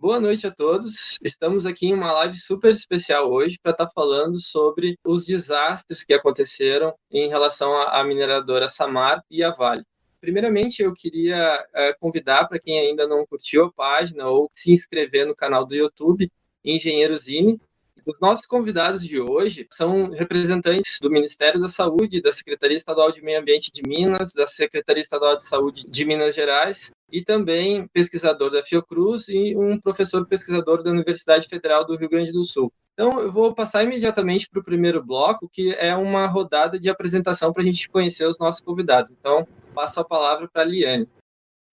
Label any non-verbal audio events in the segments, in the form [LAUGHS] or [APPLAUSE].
Boa noite a todos. Estamos aqui em uma live super especial hoje para estar tá falando sobre os desastres que aconteceram em relação à mineradora Samar e a Vale. Primeiramente, eu queria uh, convidar para quem ainda não curtiu a página ou se inscrever no canal do YouTube Engenheiro Zine. Os nossos convidados de hoje são representantes do Ministério da Saúde, da Secretaria Estadual de Meio Ambiente de Minas, da Secretaria Estadual de Saúde de Minas Gerais e também pesquisador da Fiocruz e um professor pesquisador da Universidade Federal do Rio Grande do Sul. Então, eu vou passar imediatamente para o primeiro bloco, que é uma rodada de apresentação para a gente conhecer os nossos convidados. Então, passo a palavra para a Liane.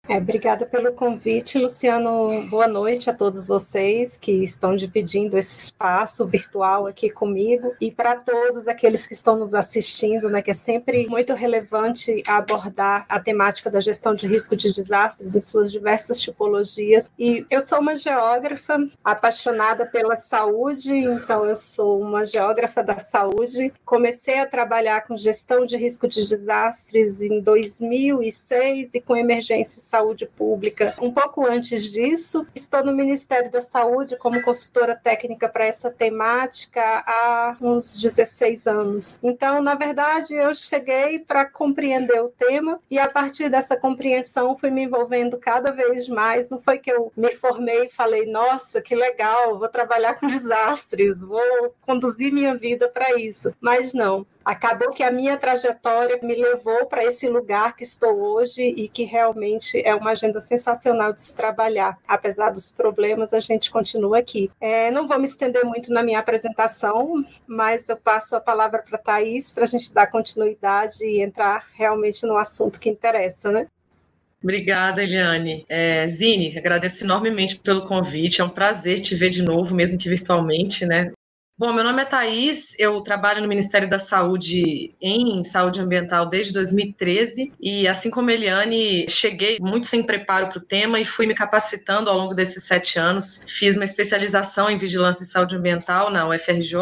É, obrigada pelo convite, Luciano. Boa noite a todos vocês que estão dividindo esse espaço virtual aqui comigo e para todos aqueles que estão nos assistindo, né, que é sempre muito relevante abordar a temática da gestão de risco de desastres em suas diversas tipologias. E eu sou uma geógrafa apaixonada pela saúde, então eu sou uma geógrafa da saúde. Comecei a trabalhar com gestão de risco de desastres em 2006 e com emergência Saúde Pública. Um pouco antes disso, estou no Ministério da Saúde como consultora técnica para essa temática há uns 16 anos. Então, na verdade, eu cheguei para compreender o tema e a partir dessa compreensão fui me envolvendo cada vez mais. Não foi que eu me formei e falei, nossa, que legal, vou trabalhar com [LAUGHS] desastres, vou conduzir minha vida para isso. Mas não, acabou que a minha trajetória me levou para esse lugar que estou hoje e que realmente é uma agenda sensacional de se trabalhar. Apesar dos problemas, a gente continua aqui. É, não vou me estender muito na minha apresentação, mas eu passo a palavra para a Thaís para a gente dar continuidade e entrar realmente no assunto que interessa, né? Obrigada, Eliane. É, Zine, agradeço enormemente pelo convite. É um prazer te ver de novo, mesmo que virtualmente, né? Bom, meu nome é Thaís, eu trabalho no Ministério da Saúde em saúde ambiental desde 2013 e, assim como Eliane, cheguei muito sem preparo para o tema e fui me capacitando ao longo desses sete anos. Fiz uma especialização em vigilância e saúde ambiental na UFRJ,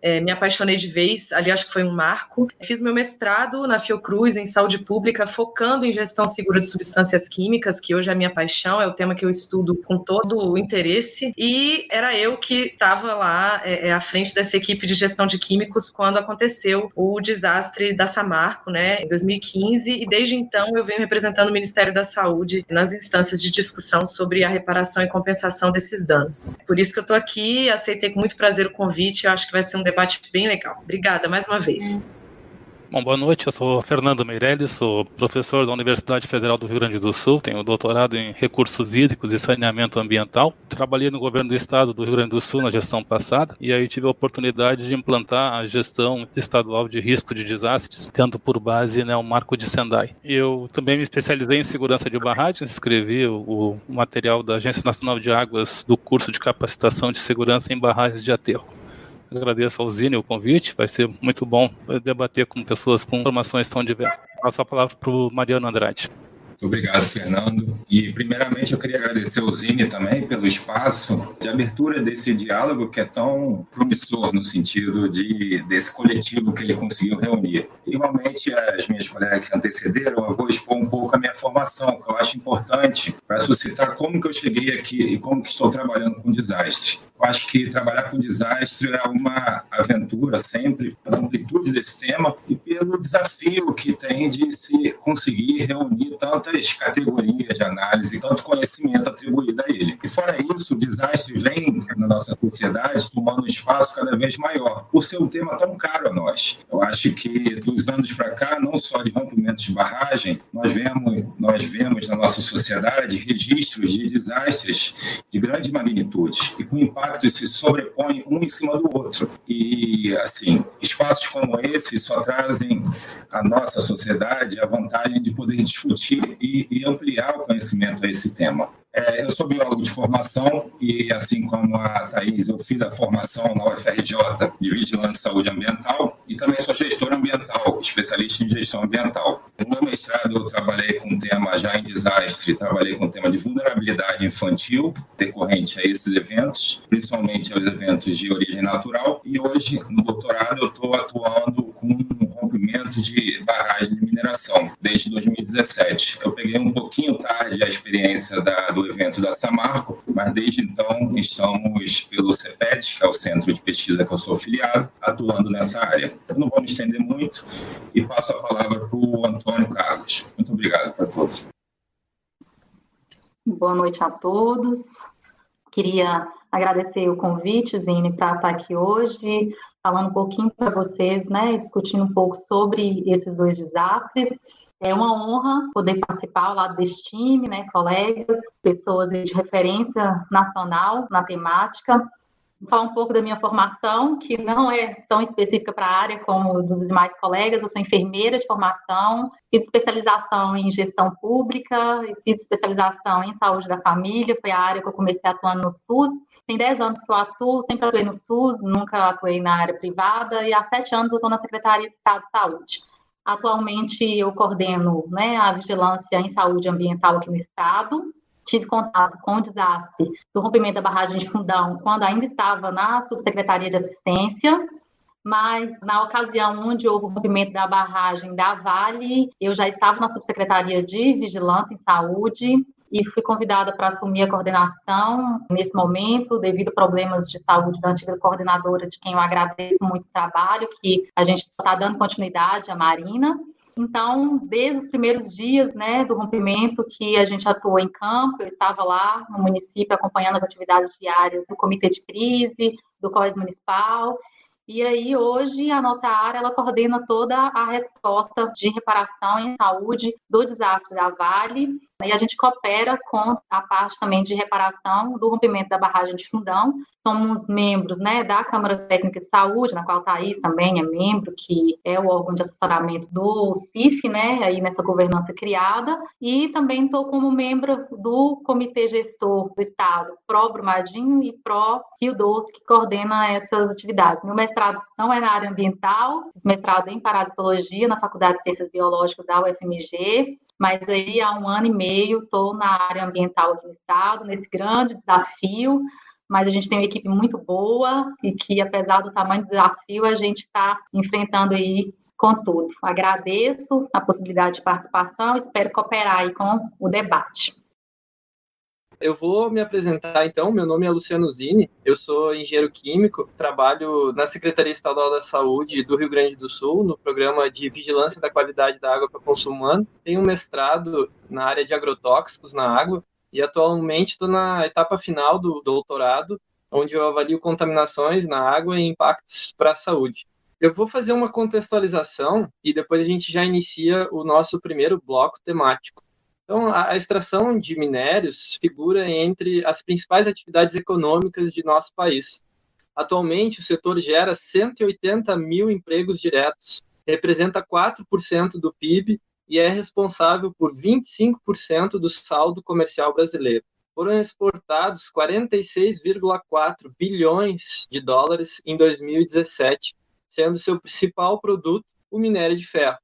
é, me apaixonei de vez, ali acho que foi um marco. Fiz meu mestrado na Fiocruz em saúde pública, focando em gestão segura de substâncias químicas, que hoje é a minha paixão, é o tema que eu estudo com todo o interesse, e era eu que estava lá é, é, à frente dessa equipe de gestão de químicos quando aconteceu o desastre da Samarco, né, em 2015, e desde então eu venho representando o Ministério da Saúde nas instâncias de discussão sobre a reparação e compensação desses danos. Por isso que eu estou aqui, aceitei com muito prazer o convite, eu acho que vai ser um debate bem legal. Obrigada mais uma vez. Bom, boa noite, eu sou Fernando Meirelles, sou professor da Universidade Federal do Rio Grande do Sul, tenho doutorado em recursos hídricos e saneamento ambiental. Trabalhei no governo do estado do Rio Grande do Sul na gestão passada e aí tive a oportunidade de implantar a gestão estadual de risco de desastres, tendo por base né, o marco de Sendai. Eu também me especializei em segurança de barragens, escrevi o, o material da Agência Nacional de Águas do curso de capacitação de segurança em barragens de aterro. Agradeço ao Zine o convite, vai ser muito bom debater com pessoas com informações tão diversas. Passo a palavra para o Mariano Andrade. Obrigado, Fernando. E, primeiramente, eu queria agradecer ao Zine também pelo espaço de abertura desse diálogo que é tão promissor no sentido de desse coletivo que ele conseguiu reunir. Igualmente, as minhas colegas que antecederam, eu vou expor um pouco a minha formação, que eu acho importante para suscitar como que eu cheguei aqui e como que estou trabalhando com desastre. Acho que trabalhar com desastre é uma aventura sempre, pela amplitude desse tema e pelo desafio que tem de se conseguir reunir tantas categorias de análise, tanto conhecimento atribuído a ele. E fora isso, o desastre vem na nossa sociedade tomando um espaço cada vez maior, por ser um tema tão caro a nós. Eu acho que dos anos para cá, não só de rompimento de barragem, nós vemos, nós vemos na nossa sociedade registros de desastres de grande magnitude e com impacto impactos se sobrepõem um em cima do outro. E, assim, espaços como esse só trazem à nossa sociedade a vantagem de poder discutir e, e ampliar o conhecimento a esse tema. É, eu sou biólogo de formação e, assim como a Thais, eu fiz a formação na UFRJ de Vigilância e Saúde Ambiental e também sou gestor ambiental, especialista em gestão ambiental. No meu mestrado, eu trabalhei com o tema já em desastre, trabalhei com o tema de vulnerabilidade infantil decorrente a esses eventos, principalmente aos eventos de origem natural. E hoje, no doutorado, eu estou atuando com rompimento de barragens mineração, desde 2017. Eu peguei um pouquinho tarde a experiência da, do evento da Samarco, mas desde então estamos pelo CEPET, que é o Centro de Pesquisa que eu sou afiliado, atuando nessa área. Eu não vou me estender muito e passo a palavra para o Antônio Carlos. Muito obrigado para todos. Boa noite a todos. Queria agradecer o convite, Zine, para estar aqui hoje, falando um pouquinho para vocês, né, discutindo um pouco sobre esses dois desastres. É uma honra poder participar ao lado time, né, colegas, pessoas de referência nacional na temática. Vou falar um pouco da minha formação, que não é tão específica para a área como dos demais colegas. Eu sou enfermeira de formação, fiz especialização em gestão pública, fiz especialização em saúde da família, foi a área que eu comecei atuando no SUS. Tem 10 anos que eu atuo, sempre atuei no SUS, nunca atuei na área privada, e há 7 anos eu estou na Secretaria de Estado de Saúde. Atualmente eu coordeno né, a vigilância em saúde ambiental aqui no Estado, tive contato com o desastre do rompimento da barragem de Fundão quando ainda estava na subsecretaria de assistência, mas na ocasião onde houve o rompimento da barragem da Vale, eu já estava na subsecretaria de vigilância em saúde e fui convidada para assumir a coordenação nesse momento, devido a problemas de saúde da antiga coordenadora, de quem eu agradeço muito o trabalho, que a gente está dando continuidade, a Marina. Então, desde os primeiros dias né, do rompimento que a gente atuou em campo, eu estava lá no município acompanhando as atividades diárias do comitê de crise, do COIS municipal, e aí, hoje, a nossa área, ela coordena toda a resposta de reparação em saúde do desastre da Vale, e a gente coopera com a parte também de reparação do rompimento da barragem de Fundão. Somos membros né, da Câmara Técnica de Saúde, na qual a Thaís também é membro, que é o órgão de assessoramento do CIF, né, aí nessa governança criada, e também estou como membro do Comitê Gestor do Estado, Pró Brumadinho e Pró Rio Doce, que coordena essas atividades. Meu mestrado não é na área ambiental, mestrado em parasitologia na Faculdade de Ciências Biológicas da UFMG, mas aí há um ano e meio estou na área ambiental aqui no estado, nesse grande desafio, mas a gente tem uma equipe muito boa e que, apesar do tamanho do desafio, a gente está enfrentando aí com tudo. Agradeço a possibilidade de participação, espero cooperar aí com o debate. Eu vou me apresentar então. Meu nome é Luciano Zini, eu sou engenheiro químico, trabalho na Secretaria Estadual da Saúde do Rio Grande do Sul, no programa de vigilância da qualidade da água para consumo humano. Tenho um mestrado na área de agrotóxicos na água e atualmente estou na etapa final do doutorado, onde eu avalio contaminações na água e impactos para a saúde. Eu vou fazer uma contextualização e depois a gente já inicia o nosso primeiro bloco temático. Então, a extração de minérios figura entre as principais atividades econômicas de nosso país. Atualmente, o setor gera 180 mil empregos diretos, representa 4% do PIB e é responsável por 25% do saldo comercial brasileiro. Foram exportados 46,4 bilhões de dólares em 2017, sendo seu principal produto o minério de ferro,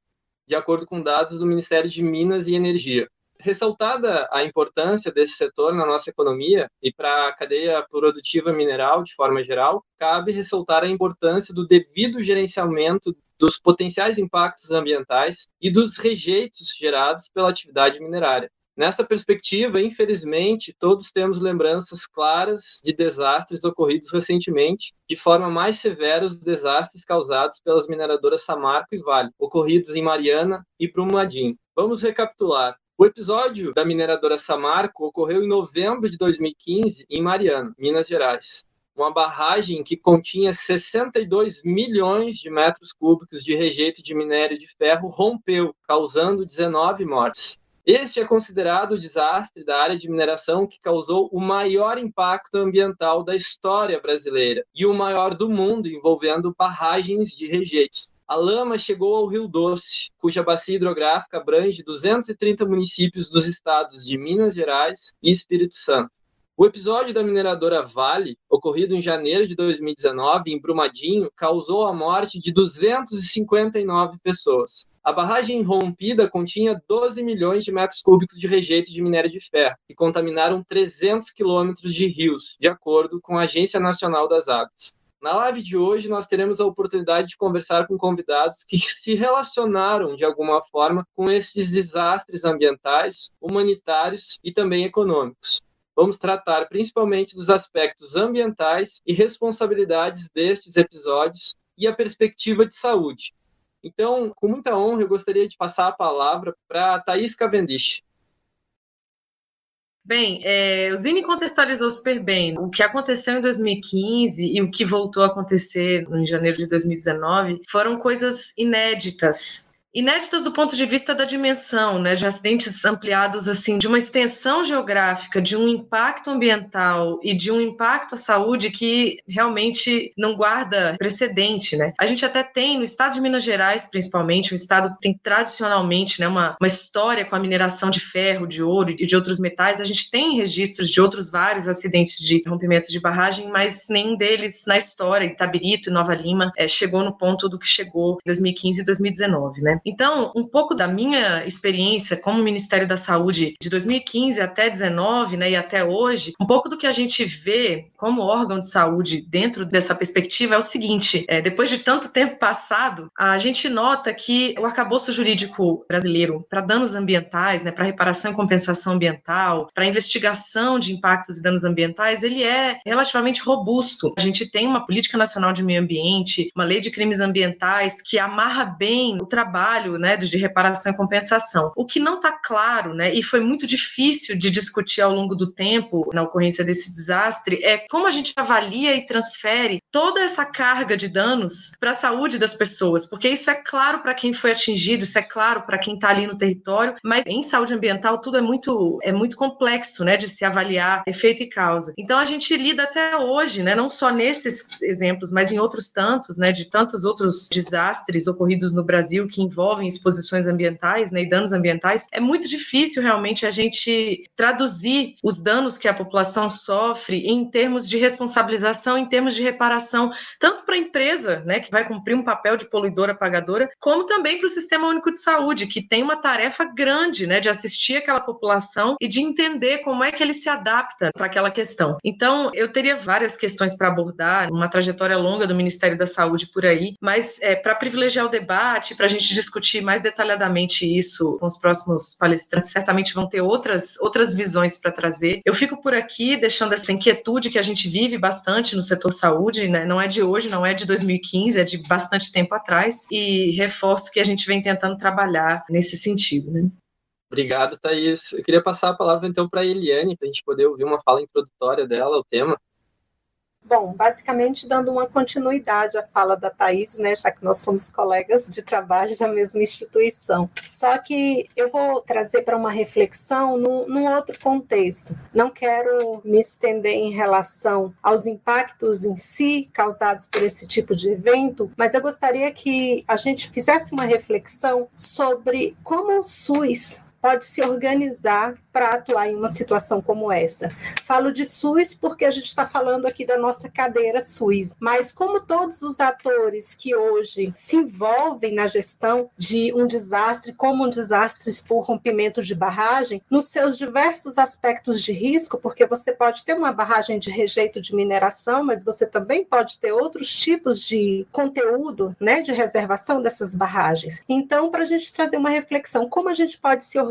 de acordo com dados do Ministério de Minas e Energia ressaltada a importância desse setor na nossa economia e para a cadeia produtiva mineral de forma geral, cabe ressaltar a importância do devido gerenciamento dos potenciais impactos ambientais e dos rejeitos gerados pela atividade minerária. Nessa perspectiva, infelizmente, todos temos lembranças claras de desastres ocorridos recentemente, de forma mais severa os desastres causados pelas mineradoras Samarco e Vale, ocorridos em Mariana e Brumadinho. Vamos recapitular. O episódio da mineradora Samarco ocorreu em novembro de 2015 em Mariana, Minas Gerais. Uma barragem que continha 62 milhões de metros cúbicos de rejeito de minério de ferro rompeu, causando 19 mortes. Este é considerado o desastre da área de mineração que causou o maior impacto ambiental da história brasileira e o maior do mundo envolvendo barragens de rejeitos. A lama chegou ao Rio Doce, cuja bacia hidrográfica abrange 230 municípios dos estados de Minas Gerais e Espírito Santo. O episódio da mineradora Vale, ocorrido em janeiro de 2019 em Brumadinho, causou a morte de 259 pessoas. A barragem rompida continha 12 milhões de metros cúbicos de rejeito de minério de ferro, que contaminaram 300 quilômetros de rios, de acordo com a Agência Nacional das Águas. Na live de hoje, nós teremos a oportunidade de conversar com convidados que se relacionaram de alguma forma com esses desastres ambientais, humanitários e também econômicos. Vamos tratar principalmente dos aspectos ambientais e responsabilidades destes episódios e a perspectiva de saúde. Então, com muita honra, eu gostaria de passar a palavra para Thaís Cavendish. Bem, é, o Zine contextualizou super bem. O que aconteceu em 2015 e o que voltou a acontecer em janeiro de 2019 foram coisas inéditas inéditas do ponto de vista da dimensão, né, de acidentes ampliados assim, de uma extensão geográfica, de um impacto ambiental e de um impacto à saúde que realmente não guarda precedente, né? A gente até tem no estado de Minas Gerais, principalmente, o estado que tem tradicionalmente, né, uma, uma história com a mineração de ferro, de ouro e de outros metais. A gente tem registros de outros vários acidentes de rompimentos de barragem, mas nenhum deles na história, Itabirito e Nova Lima, é, chegou no ponto do que chegou em 2015 e 2019, né? Então, um pouco da minha experiência como Ministério da Saúde de 2015 até 19, né, e até hoje, um pouco do que a gente vê como órgão de saúde dentro dessa perspectiva é o seguinte: é, depois de tanto tempo passado, a gente nota que o arcabouço jurídico brasileiro para danos ambientais, né, para reparação e compensação ambiental, para investigação de impactos e danos ambientais, ele é relativamente robusto. A gente tem uma política nacional de meio ambiente, uma lei de crimes ambientais que amarra bem o trabalho trabalho né, de reparação e compensação. O que não está claro, né, e foi muito difícil de discutir ao longo do tempo na ocorrência desse desastre, é como a gente avalia e transfere toda essa carga de danos para a saúde das pessoas, porque isso é claro para quem foi atingido, isso é claro para quem está ali no território, mas em saúde ambiental tudo é muito, é muito complexo né, de se avaliar efeito e causa. Então a gente lida até hoje, né, não só nesses exemplos, mas em outros tantos, né, de tantos outros desastres ocorridos no Brasil que envolvem envolvem exposições ambientais né, e danos ambientais, é muito difícil realmente a gente traduzir os danos que a população sofre em termos de responsabilização, em termos de reparação, tanto para a empresa, né, que vai cumprir um papel de poluidora pagadora, como também para o Sistema Único de Saúde, que tem uma tarefa grande né, de assistir aquela população e de entender como é que ele se adapta para aquela questão. Então, eu teria várias questões para abordar, uma trajetória longa do Ministério da Saúde por aí, mas é, para privilegiar o debate, para a gente discutir mais detalhadamente isso com os próximos palestrantes. Certamente vão ter outras, outras visões para trazer. Eu fico por aqui deixando essa inquietude que a gente vive bastante no setor saúde, né? não é de hoje, não é de 2015, é de bastante tempo atrás, e reforço que a gente vem tentando trabalhar nesse sentido. Né? Obrigado, Thaís. Eu queria passar a palavra então para a Eliane, para a gente poder ouvir uma fala introdutória dela, o tema. Bom, basicamente dando uma continuidade à fala da Thais, né, já que nós somos colegas de trabalho da mesma instituição. Só que eu vou trazer para uma reflexão num, num, outro contexto. Não quero me estender em relação aos impactos em si causados por esse tipo de evento, mas eu gostaria que a gente fizesse uma reflexão sobre como o SUS pode se organizar para atuar em uma situação como essa. Falo de SUS porque a gente está falando aqui da nossa cadeira SUS, mas como todos os atores que hoje se envolvem na gestão de um desastre, como um desastre por rompimento de barragem, nos seus diversos aspectos de risco, porque você pode ter uma barragem de rejeito de mineração, mas você também pode ter outros tipos de conteúdo, né, de reservação dessas barragens. Então, para a gente trazer uma reflexão, como a gente pode se organizar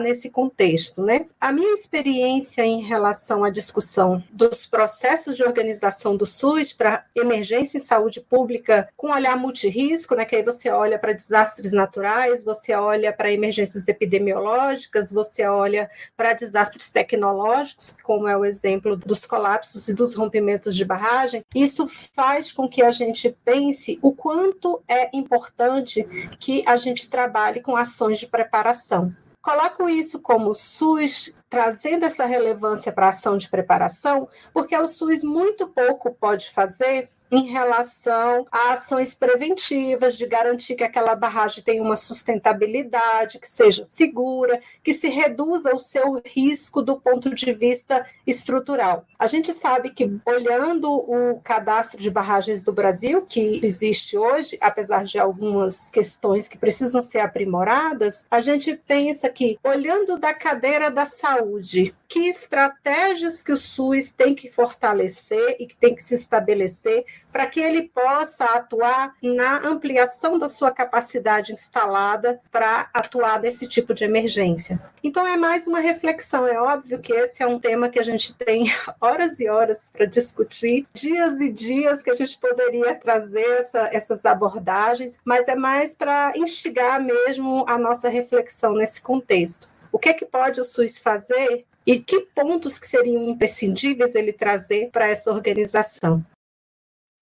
nesse contexto, né? A minha experiência em relação à discussão dos processos de organização do SUS para emergência em saúde pública com olhar multirisco, né? Que aí você olha para desastres naturais, você olha para emergências epidemiológicas, você olha para desastres tecnológicos, como é o exemplo dos colapsos e dos rompimentos de barragem. Isso faz com que a gente pense o quanto é importante que a gente trabalhe com ações de preparação. Coloco isso como SUS trazendo essa relevância para a ação de preparação, porque o SUS muito pouco pode fazer em relação a ações preventivas, de garantir que aquela barragem tenha uma sustentabilidade, que seja segura, que se reduza o seu risco do ponto de vista estrutural. A gente sabe que, olhando o cadastro de barragens do Brasil, que existe hoje, apesar de algumas questões que precisam ser aprimoradas, a gente pensa que, olhando da cadeira da saúde, que estratégias que o SUS tem que fortalecer e que tem que se estabelecer para que ele possa atuar na ampliação da sua capacidade instalada para atuar nesse tipo de emergência. Então é mais uma reflexão. É óbvio que esse é um tema que a gente tem [LAUGHS] horas e horas para discutir, dias e dias que a gente poderia trazer essa, essas abordagens, mas é mais para instigar mesmo a nossa reflexão nesse contexto. O que é que pode o SUS fazer e que pontos que seriam imprescindíveis ele trazer para essa organização?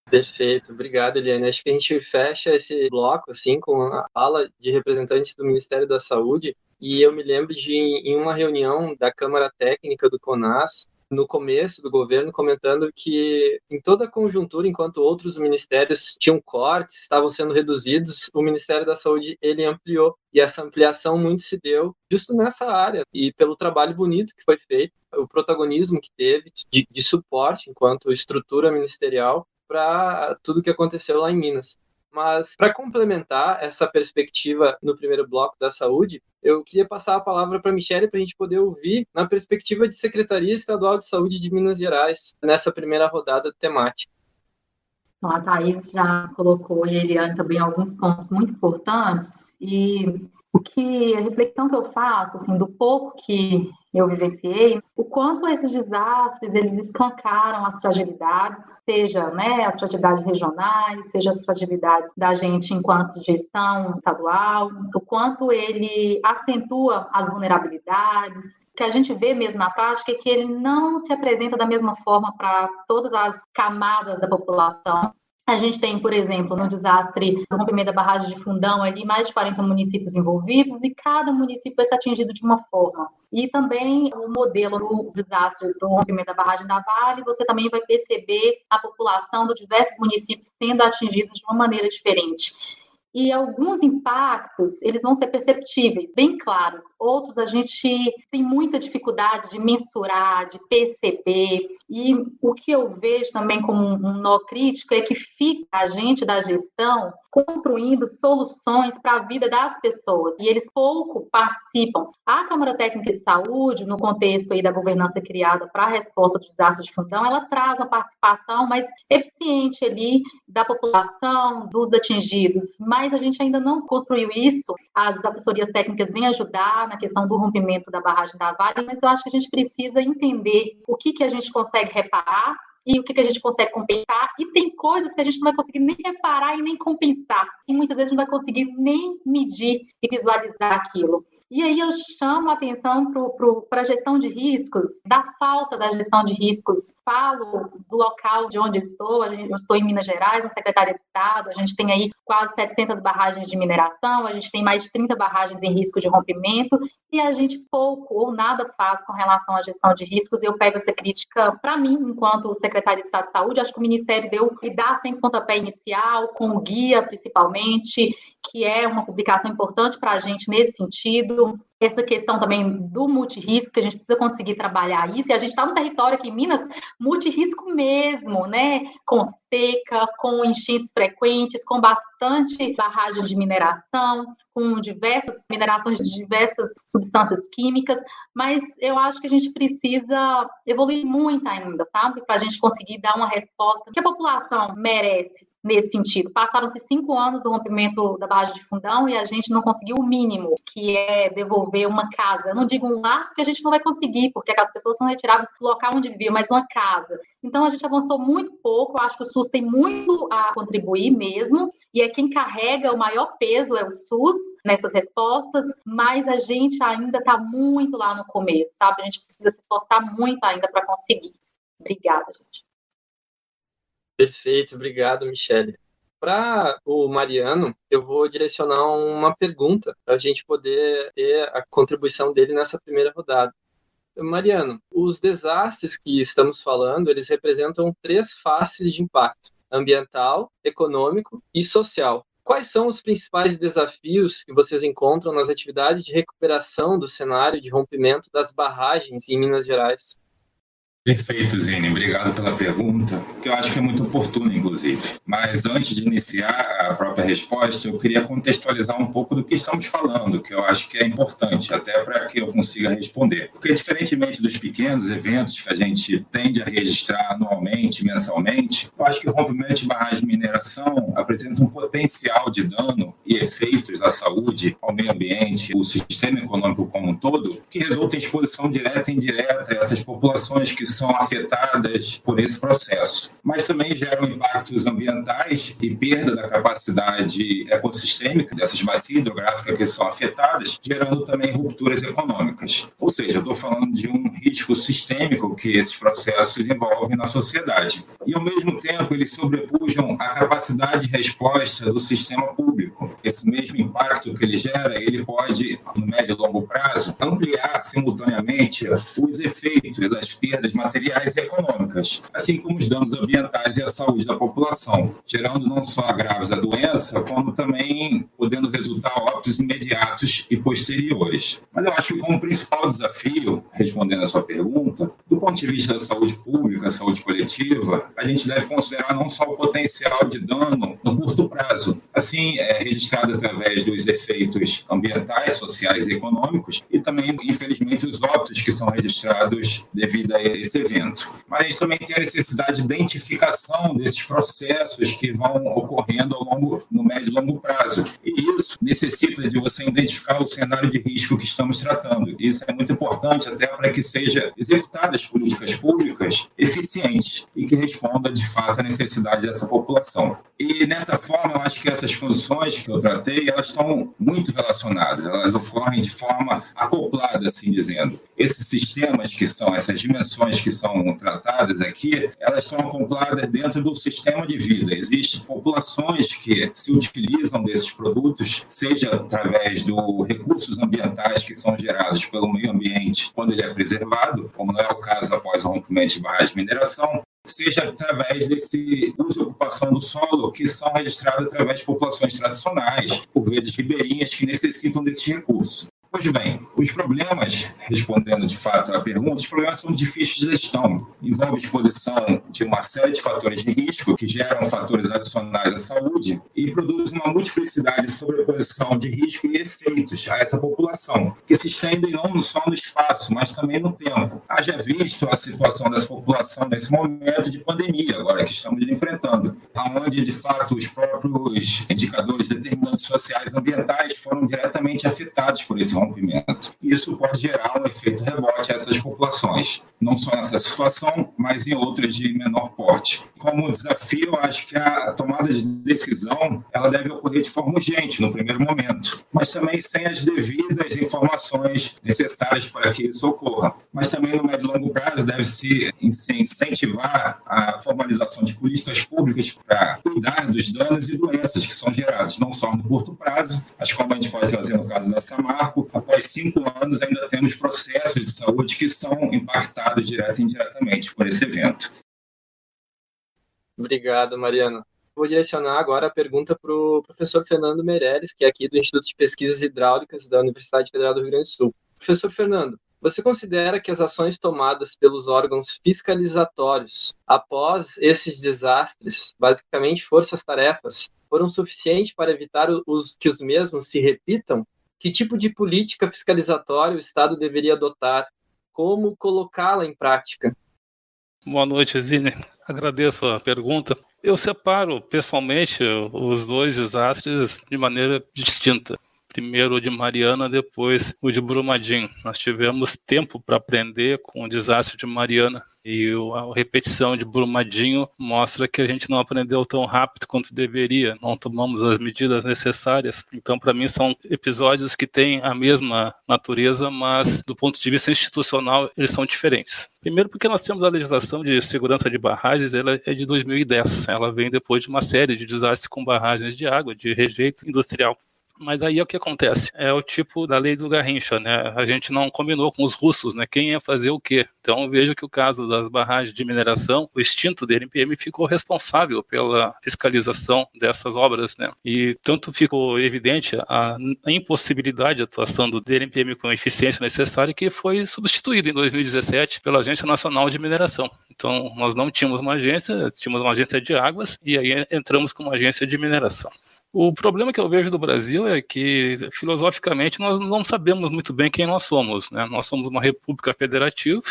Perfeito, obrigado, Eliane. Acho que a gente fecha esse bloco assim com a fala de representantes do Ministério da Saúde. E eu me lembro de em uma reunião da Câmara Técnica do CONAS no começo do governo comentando que em toda a conjuntura, enquanto outros ministérios tinham cortes, estavam sendo reduzidos, o Ministério da Saúde ele ampliou. E essa ampliação muito se deu justo nessa área e pelo trabalho bonito que foi feito, o protagonismo que teve de, de suporte enquanto estrutura ministerial para tudo que aconteceu lá em Minas. Mas, para complementar essa perspectiva no primeiro bloco da saúde, eu queria passar a palavra para a Michelle para a gente poder ouvir na perspectiva de Secretaria Estadual de Saúde de Minas Gerais, nessa primeira rodada temática. Então, a Thais já colocou e a Eliane também alguns pontos muito importantes, e o que a reflexão que eu faço, assim, do pouco que eu vivenciei, o quanto esses desastres eles escancaram as fragilidades, seja né, as fragilidades regionais, seja as fragilidades da gente enquanto gestão estadual, o quanto ele acentua as vulnerabilidades, que a gente vê mesmo na prática é que ele não se apresenta da mesma forma para todas as camadas da população. A gente tem, por exemplo, no desastre do rompimento da barragem de Fundão, ali mais de 40 municípios envolvidos e cada município vai ser atingido de uma forma. E também o modelo do desastre do rompimento da barragem da Vale, você também vai perceber a população de diversos municípios sendo atingidos de uma maneira diferente e alguns impactos eles vão ser perceptíveis, bem claros. Outros a gente tem muita dificuldade de mensurar, de perceber. E o que eu vejo também como um nó crítico é que fica a gente da gestão construindo soluções para a vida das pessoas e eles pouco participam. A Câmara Técnica de Saúde, no contexto aí da governança criada para a resposta aos desastres de fundão, ela traz uma participação mais eficiente ali da população, dos atingidos, mas a gente ainda não construiu isso. As assessorias técnicas vêm ajudar na questão do rompimento da barragem da Vale, mas eu acho que a gente precisa entender o que, que a gente consegue reparar e o que, que a gente consegue compensar. E tem coisas que a gente não vai conseguir nem reparar e nem compensar. E muitas vezes não vai conseguir nem medir e visualizar aquilo. E aí eu chamo a atenção para a gestão de riscos, da falta da gestão de riscos. Falo do local de onde estou, eu estou em Minas Gerais, na Secretaria de Estado, a gente tem aí quase 700 barragens de mineração, a gente tem mais de 30 barragens em risco de rompimento, e a gente pouco ou nada faz com relação à gestão de riscos. Eu pego essa crítica para mim, enquanto secretária de Estado de Saúde, acho que o Ministério deu e dá sem pontapé inicial, com o guia principalmente, que é uma publicação importante para a gente nesse sentido. Essa questão também do multirisco, que a gente precisa conseguir trabalhar isso, e a gente está no território aqui em Minas, multirisco mesmo, né? Com seca, com enchentes frequentes, com bastante barragem de mineração, com diversas minerações de diversas substâncias químicas, mas eu acho que a gente precisa evoluir muito ainda, sabe? Para a gente conseguir dar uma resposta que a população merece nesse sentido. Passaram-se cinco anos do rompimento da barragem de fundão e a gente não conseguiu o mínimo, que é devolver uma casa. Eu não digo um lar, porque a gente não vai conseguir, porque aquelas pessoas são retiradas do local onde viviam, mas uma casa. Então a gente avançou muito pouco, eu acho que o SUS tem muito a contribuir mesmo, e é quem carrega o maior peso é o SUS nessas respostas, mas a gente ainda está muito lá no começo, sabe? A gente precisa se esforçar muito ainda para conseguir. Obrigada, gente. Perfeito, obrigado, Michele. Para o Mariano, eu vou direcionar uma pergunta para a gente poder ter a contribuição dele nessa primeira rodada. Mariano, os desastres que estamos falando, eles representam três faces de impacto: ambiental, econômico e social. Quais são os principais desafios que vocês encontram nas atividades de recuperação do cenário de rompimento das barragens em Minas Gerais? Perfeito, Zine. Obrigado pela pergunta, que eu acho que é muito oportuna, inclusive. Mas antes de iniciar a própria resposta, eu queria contextualizar um pouco do que estamos falando, que eu acho que é importante, até para que eu consiga responder. Porque, diferentemente dos pequenos eventos que a gente tende a registrar anualmente, mensalmente, eu acho que o rompimento de barragem de mineração apresenta um potencial de dano e efeitos à saúde, ao meio ambiente, o sistema econômico como um todo, que resulta em exposição direta e indireta a essas populações que são afetadas por esse processo. Mas também geram impactos ambientais e perda da capacidade ecossistêmica dessas bacias hidrográficas que são afetadas, gerando também rupturas econômicas. Ou seja, estou falando de um risco sistêmico que esses processos envolvem na sociedade. E, ao mesmo tempo, eles sobrepujam a capacidade de resposta do sistema público. Esse mesmo impacto que ele gera, ele pode, no médio e longo prazo, ampliar simultaneamente os efeitos das perdas materiais e econômicas, assim como os danos ambientais e a saúde da população, gerando não só agravos da doença, como também podendo resultar óbitos imediatos e posteriores. Mas eu acho que como principal desafio, respondendo a sua pergunta, do ponto de vista da saúde pública, saúde coletiva, a gente deve considerar não só o potencial de dano no curto prazo, assim é registrado através dos efeitos ambientais, sociais e econômicos, e também, infelizmente, os óbitos que são registrados devido a esse evento. Mas também tem a necessidade de identificação desses processos que vão ocorrendo ao longo, no médio e longo prazo. E isso necessita de você identificar o cenário de risco que estamos tratando. Isso é muito importante até para que sejam executadas políticas públicas eficientes e que respondam de fato à necessidade dessa população. E nessa forma, eu acho que essas funções que eu tratei, elas estão muito relacionadas, elas ocorrem de forma acoplada, assim dizendo. Esses sistemas que são essas dimensões que são tratadas aqui, elas estão acopladas dentro do sistema de vida. Existem populações que se utilizam desses produtos, seja através dos recursos ambientais que são gerados pelo meio ambiente quando ele é preservado, como não é o caso após o rompimento de barragens de mineração, seja através desse uso e ocupação do solo que são registrados através de populações tradicionais, por vezes ribeirinhas, que necessitam desses recursos. Pois bem, os problemas, respondendo de fato à pergunta, os problemas são difíceis de gestão. Envolve exposição de uma série de fatores de risco que geram fatores adicionais à saúde e produz uma multiplicidade de sobreposição de risco e efeitos a essa população, que se estendem não só no espaço, mas também no tempo. Haja visto a situação dessa população nesse momento de pandemia, agora que estamos enfrentando, onde de fato os próprios indicadores determinantes sociais e ambientais foram diretamente afetados por esse rompimento. Isso pode gerar um efeito rebote a essas populações, não só nessa situação, mas em outras de menor porte. Como desafio, acho que a tomada de decisão ela deve ocorrer de forma urgente no primeiro momento, mas também sem as devidas informações necessárias para que isso ocorra. Mas também no médio e longo prazo deve-se incentivar a formalização de políticas públicas para cuidar dos danos e doenças que são gerados, não só no curto prazo, mas como a gente pode trazer no caso da Samarco, após cinco anos, ainda temos processos de saúde que são impactados direto e indiretamente por esse evento. Obrigado, Mariana. Vou direcionar agora a pergunta para o professor Fernando Meirelles, que é aqui do Instituto de Pesquisas Hidráulicas da Universidade Federal do Rio Grande do Sul. Professor Fernando, você considera que as ações tomadas pelos órgãos fiscalizatórios após esses desastres, basicamente forças-tarefas, foram suficientes para evitar os, que os mesmos se repitam? Que tipo de política fiscalizatória o Estado deveria adotar? Como colocá-la em prática? Boa noite, Zine. Agradeço a pergunta. Eu separo pessoalmente os dois desastres de maneira distinta primeiro o de Mariana, depois o de Brumadinho. Nós tivemos tempo para aprender com o desastre de Mariana e a repetição de Brumadinho mostra que a gente não aprendeu tão rápido quanto deveria, não tomamos as medidas necessárias. Então, para mim, são episódios que têm a mesma natureza, mas do ponto de vista institucional, eles são diferentes. Primeiro, porque nós temos a legislação de segurança de barragens, ela é de 2010. Ela vem depois de uma série de desastres com barragens de água, de rejeito industrial. Mas aí é o que acontece? É o tipo da lei do Garrincha, né? A gente não combinou com os russos, né? Quem ia fazer o quê? Então vejo que o caso das barragens de mineração, o extinto DNPM ficou responsável pela fiscalização dessas obras, né? E tanto ficou evidente a, a impossibilidade de atuação do DNPM com a eficiência necessária que foi substituído em 2017 pela Agência Nacional de Mineração. Então nós não tínhamos uma agência, tínhamos uma agência de águas e aí entramos com uma agência de mineração. O problema que eu vejo do Brasil é que, filosoficamente, nós não sabemos muito bem quem nós somos. Né? Nós somos uma república federativa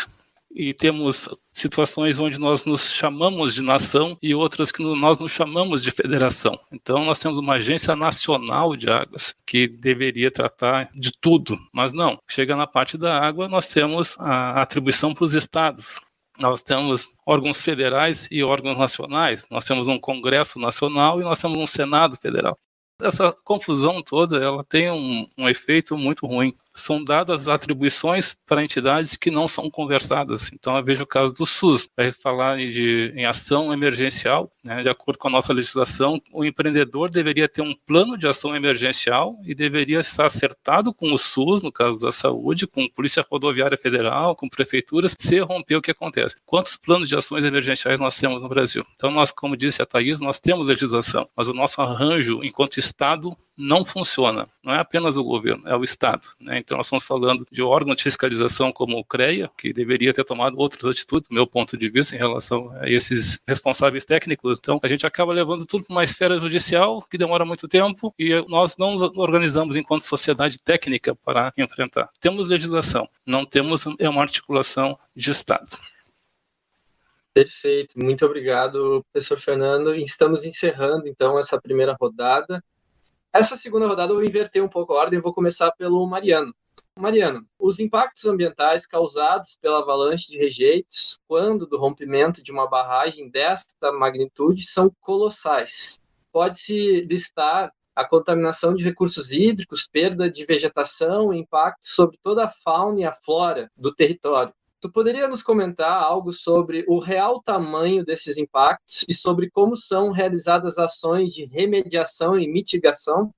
e temos situações onde nós nos chamamos de nação e outras que nós nos chamamos de federação. Então, nós temos uma agência nacional de águas que deveria tratar de tudo, mas não. Chega na parte da água, nós temos a atribuição para os estados, nós temos órgãos federais e órgãos nacionais, nós temos um Congresso Nacional e nós temos um Senado Federal. Essa confusão toda, ela tem um, um efeito muito ruim são dadas atribuições para entidades que não são conversadas. Então, eu vejo o caso do SUS, vai falar de, em ação emergencial, né, de acordo com a nossa legislação, o empreendedor deveria ter um plano de ação emergencial e deveria estar acertado com o SUS, no caso da saúde, com a Polícia Rodoviária Federal, com prefeituras, se romper o que acontece. Quantos planos de ações emergenciais nós temos no Brasil? Então, nós, como disse a Thaís, nós temos legislação, mas o nosso arranjo, enquanto Estado, não funciona. Não é apenas o governo, é o Estado. Né? Então, nós estamos falando de órgão de fiscalização como o CREA, que deveria ter tomado outras atitudes, do meu ponto de vista, em relação a esses responsáveis técnicos. Então, a gente acaba levando tudo para uma esfera judicial, que demora muito tempo, e nós não nos organizamos enquanto sociedade técnica para enfrentar. Temos legislação, não temos uma articulação de Estado. Perfeito, muito obrigado, professor Fernando. Estamos encerrando então essa primeira rodada. Essa segunda rodada eu vou inverter um pouco a ordem, vou começar pelo Mariano. Mariano, os impactos ambientais causados pela avalanche de rejeitos, quando do rompimento de uma barragem desta magnitude, são colossais. Pode-se listar a contaminação de recursos hídricos, perda de vegetação, impacto sobre toda a fauna e a flora do território. Tu poderia nos comentar algo sobre o real tamanho desses impactos e sobre como são realizadas ações de remediação e mitigação?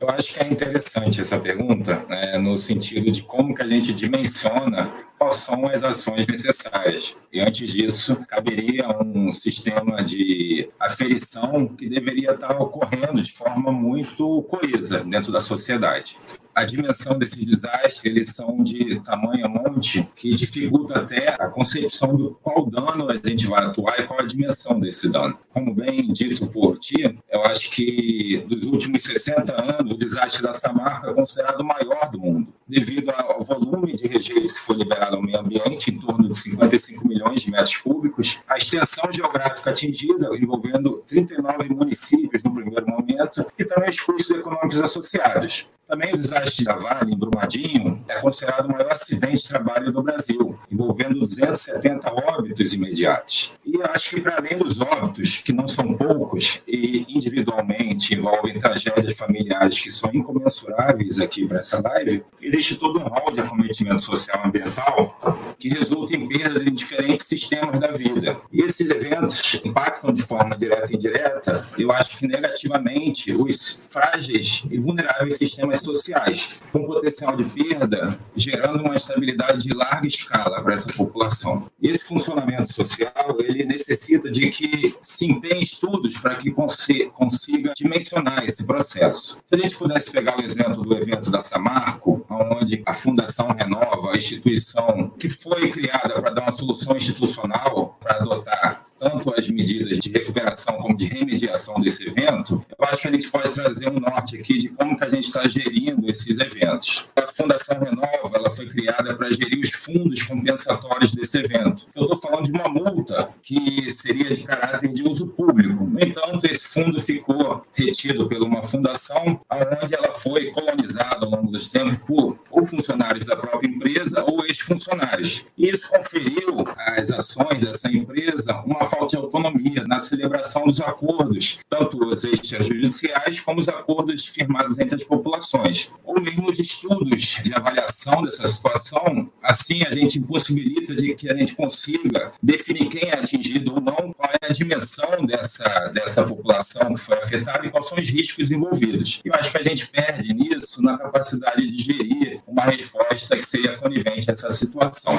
Eu acho que é interessante essa pergunta, né, no sentido de como que a gente dimensiona quais são as ações necessárias. E antes disso, caberia um sistema de aferição que deveria estar ocorrendo de forma muito coesa dentro da sociedade a dimensão desses desastres, eles são de tamanho monte que dificulta até a concepção do qual dano a gente vai atuar e qual a dimensão desse dano. Como bem dito por ti, eu acho que dos últimos 60 anos, o desastre da Samarca é considerado o maior do mundo, devido ao volume de rejeito que foi liberado ao meio ambiente, em torno de 55 milhões de metros cúbicos, a extensão geográfica atingida, envolvendo 39 municípios no primeiro momento, e também os custos econômicos associados. Também o desastre da Vale, em Brumadinho, é considerado o maior acidente de trabalho do Brasil, envolvendo 270 óbitos imediatos. E acho que, para além dos óbitos, que não são poucos, e individualmente envolvem tragédias familiares que são incomensuráveis aqui para essa live, existe todo um rol de acometimento social ambiental que resulta em perda de diferentes sistemas da vida. E esses eventos impactam de forma direta e indireta, eu acho que negativamente, os frágeis e vulneráveis sistemas sociais, com potencial de perda, gerando uma estabilidade de larga escala para essa população. Esse funcionamento social, ele necessita de que se empenhe estudos para que consiga dimensionar esse processo. Se a gente pudesse pegar o exemplo do evento da Samarco, onde a Fundação Renova, a instituição que foi criada para dar uma solução institucional para adotar tanto as medidas de recuperação como de remediação desse evento, eu acho que a gente pode trazer um norte aqui de como que a gente está gerindo esses eventos. A Fundação Renova ela foi criada para gerir os fundos compensatórios desse evento. Eu estou falando de uma multa que seria de caráter de uso público. No entanto, esse fundo ficou retido por uma fundação, onde ela foi colonizada ao longo dos tempos por ou funcionários da própria empresa ou ex-funcionários. Isso conferiu às ações dessa empresa uma falta de autonomia na celebração dos acordos, tanto os extrajudiciais como os acordos firmados entre as populações, ou mesmo os estudos de avaliação dessa situação. Assim, a gente impossibilita de que a gente consiga definir quem é atingido ou não, qual é a dimensão dessa, dessa população que foi afetada e quais são os riscos envolvidos. Eu acho que a gente perde nisso na capacidade de gerir uma resposta que seja conivente a essa situação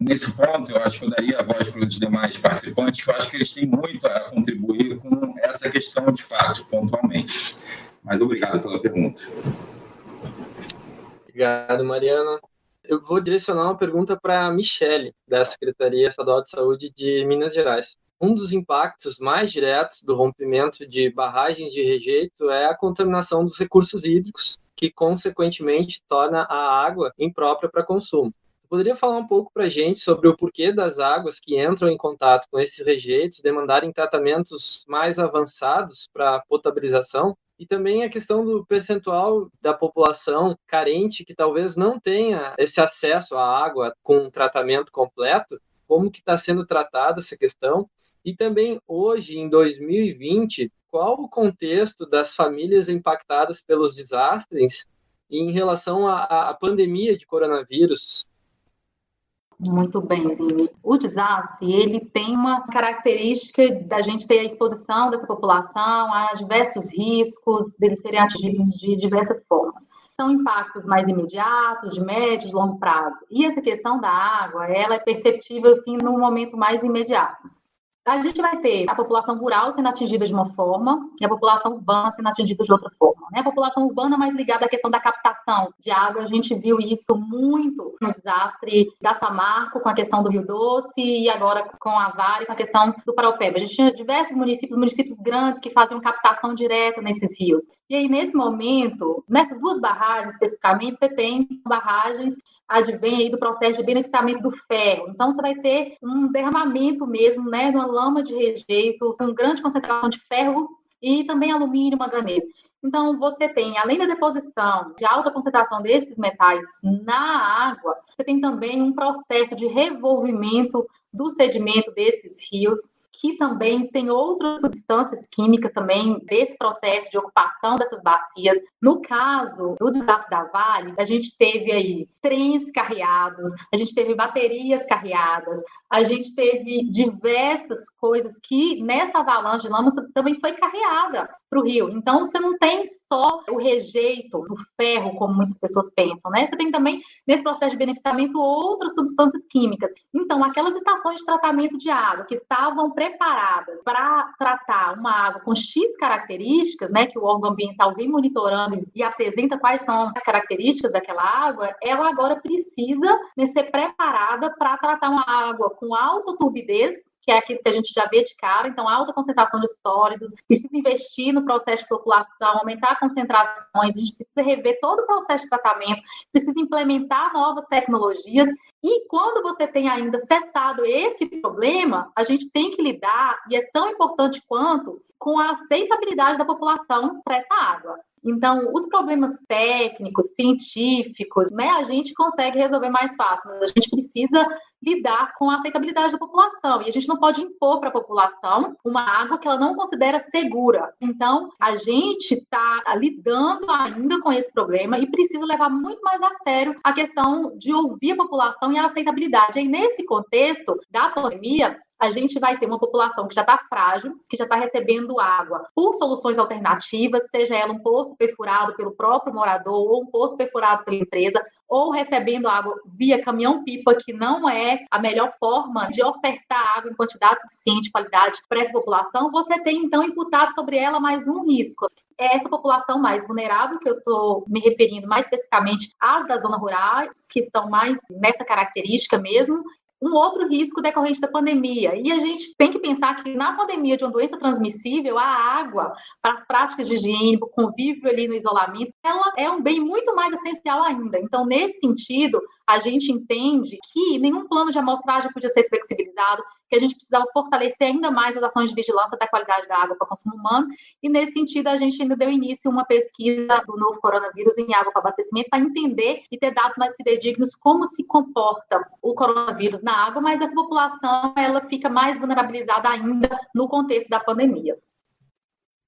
nesse ponto, eu acho que eu daria a voz para os demais participantes, que eu acho que eles têm muito a contribuir com essa questão de fato, pontualmente. Mas obrigado pela pergunta. Obrigado, Mariana. Eu vou direcionar uma pergunta para a Michele, da Secretaria Estadual de Saúde de Minas Gerais. Um dos impactos mais diretos do rompimento de barragens de rejeito é a contaminação dos recursos hídricos, que consequentemente torna a água imprópria para consumo. Poderia falar um pouco para a gente sobre o porquê das águas que entram em contato com esses rejeitos demandarem tratamentos mais avançados para potabilização? E também a questão do percentual da população carente que talvez não tenha esse acesso à água com tratamento completo, como que está sendo tratada essa questão? E também hoje, em 2020, qual o contexto das famílias impactadas pelos desastres em relação à, à pandemia de coronavírus? Muito bem, Zine. O desastre, ele tem uma característica da gente ter a exposição dessa população a diversos riscos, deles serem atingidos de diversas formas. São impactos mais imediatos, de médio e longo prazo. E essa questão da água, ela é perceptível, assim, no momento mais imediato a gente vai ter a população rural sendo atingida de uma forma e a população urbana sendo atingida de outra forma. Né? A população urbana mais ligada à questão da captação de água, a gente viu isso muito no desastre da Samarco, com a questão do Rio Doce, e agora com a Vale, com a questão do Paraupeba. A gente tinha diversos municípios, municípios grandes, que faziam captação direta nesses rios. E aí, nesse momento, nessas duas barragens especificamente, você tem barragens advém aí do processo de beneficiamento do ferro. Então, você vai ter um derramamento mesmo, né, de uma lama de rejeito com grande concentração de ferro e também alumínio, manganês. Então, você tem, além da deposição de alta concentração desses metais na água, você tem também um processo de revolvimento do sedimento desses rios que também tem outras substâncias químicas também desse processo de ocupação dessas bacias. No caso do desastre da Vale, a gente teve aí trens carreados, a gente teve baterias carreadas, a gente teve diversas coisas que nessa avalanche de lama também foi carreada para o rio. Então, você não tem só o rejeito do ferro, como muitas pessoas pensam, né? Você tem também, nesse processo de beneficiamento, outras substâncias químicas. Então, aquelas estações de tratamento de água que estavam preparadas para tratar uma água com X características, né, que o órgão ambiental vem monitorando e apresenta quais são as características daquela água, ela agora precisa né, ser preparada para tratar uma água com alta turbidez, que é aquilo que a gente já vê de cara, então alta concentração de sólidos, precisa investir no processo de população, aumentar concentrações, a gente precisa rever todo o processo de tratamento, precisa implementar novas tecnologias, e quando você tem ainda cessado esse problema, a gente tem que lidar, e é tão importante quanto, com a aceitabilidade da população para essa água. Então, os problemas técnicos, científicos, né, a gente consegue resolver mais fácil, mas a gente precisa lidar com a aceitabilidade da população. E a gente não pode impor para a população uma água que ela não considera segura. Então, a gente está lidando ainda com esse problema e precisa levar muito mais a sério a questão de ouvir a população e a aceitabilidade. E nesse contexto da pandemia, a gente vai ter uma população que já está frágil, que já está recebendo água por soluções alternativas, seja ela um poço perfurado pelo próprio morador ou um poço perfurado pela empresa, ou recebendo água via caminhão-pipa, que não é a melhor forma de ofertar água em quantidade suficiente, de qualidade para essa população, você tem então imputado sobre ela mais um risco. É essa população mais vulnerável, que eu estou me referindo mais especificamente às das zonas rurais, que estão mais nessa característica mesmo, um outro risco decorrente da pandemia. E a gente tem que pensar que na pandemia de uma doença transmissível, a água, para as práticas de higiene, o convívio ali no isolamento, ela é um bem muito mais essencial ainda. Então, nesse sentido, a gente entende que nenhum plano de amostragem podia ser flexibilizado, que a gente precisava fortalecer ainda mais as ações de vigilância da qualidade da água para consumo humano, e nesse sentido a gente ainda deu início a uma pesquisa do novo coronavírus em água para abastecimento para entender e ter dados mais fidedignos como se comporta o coronavírus na água, mas essa população ela fica mais vulnerabilizada ainda no contexto da pandemia.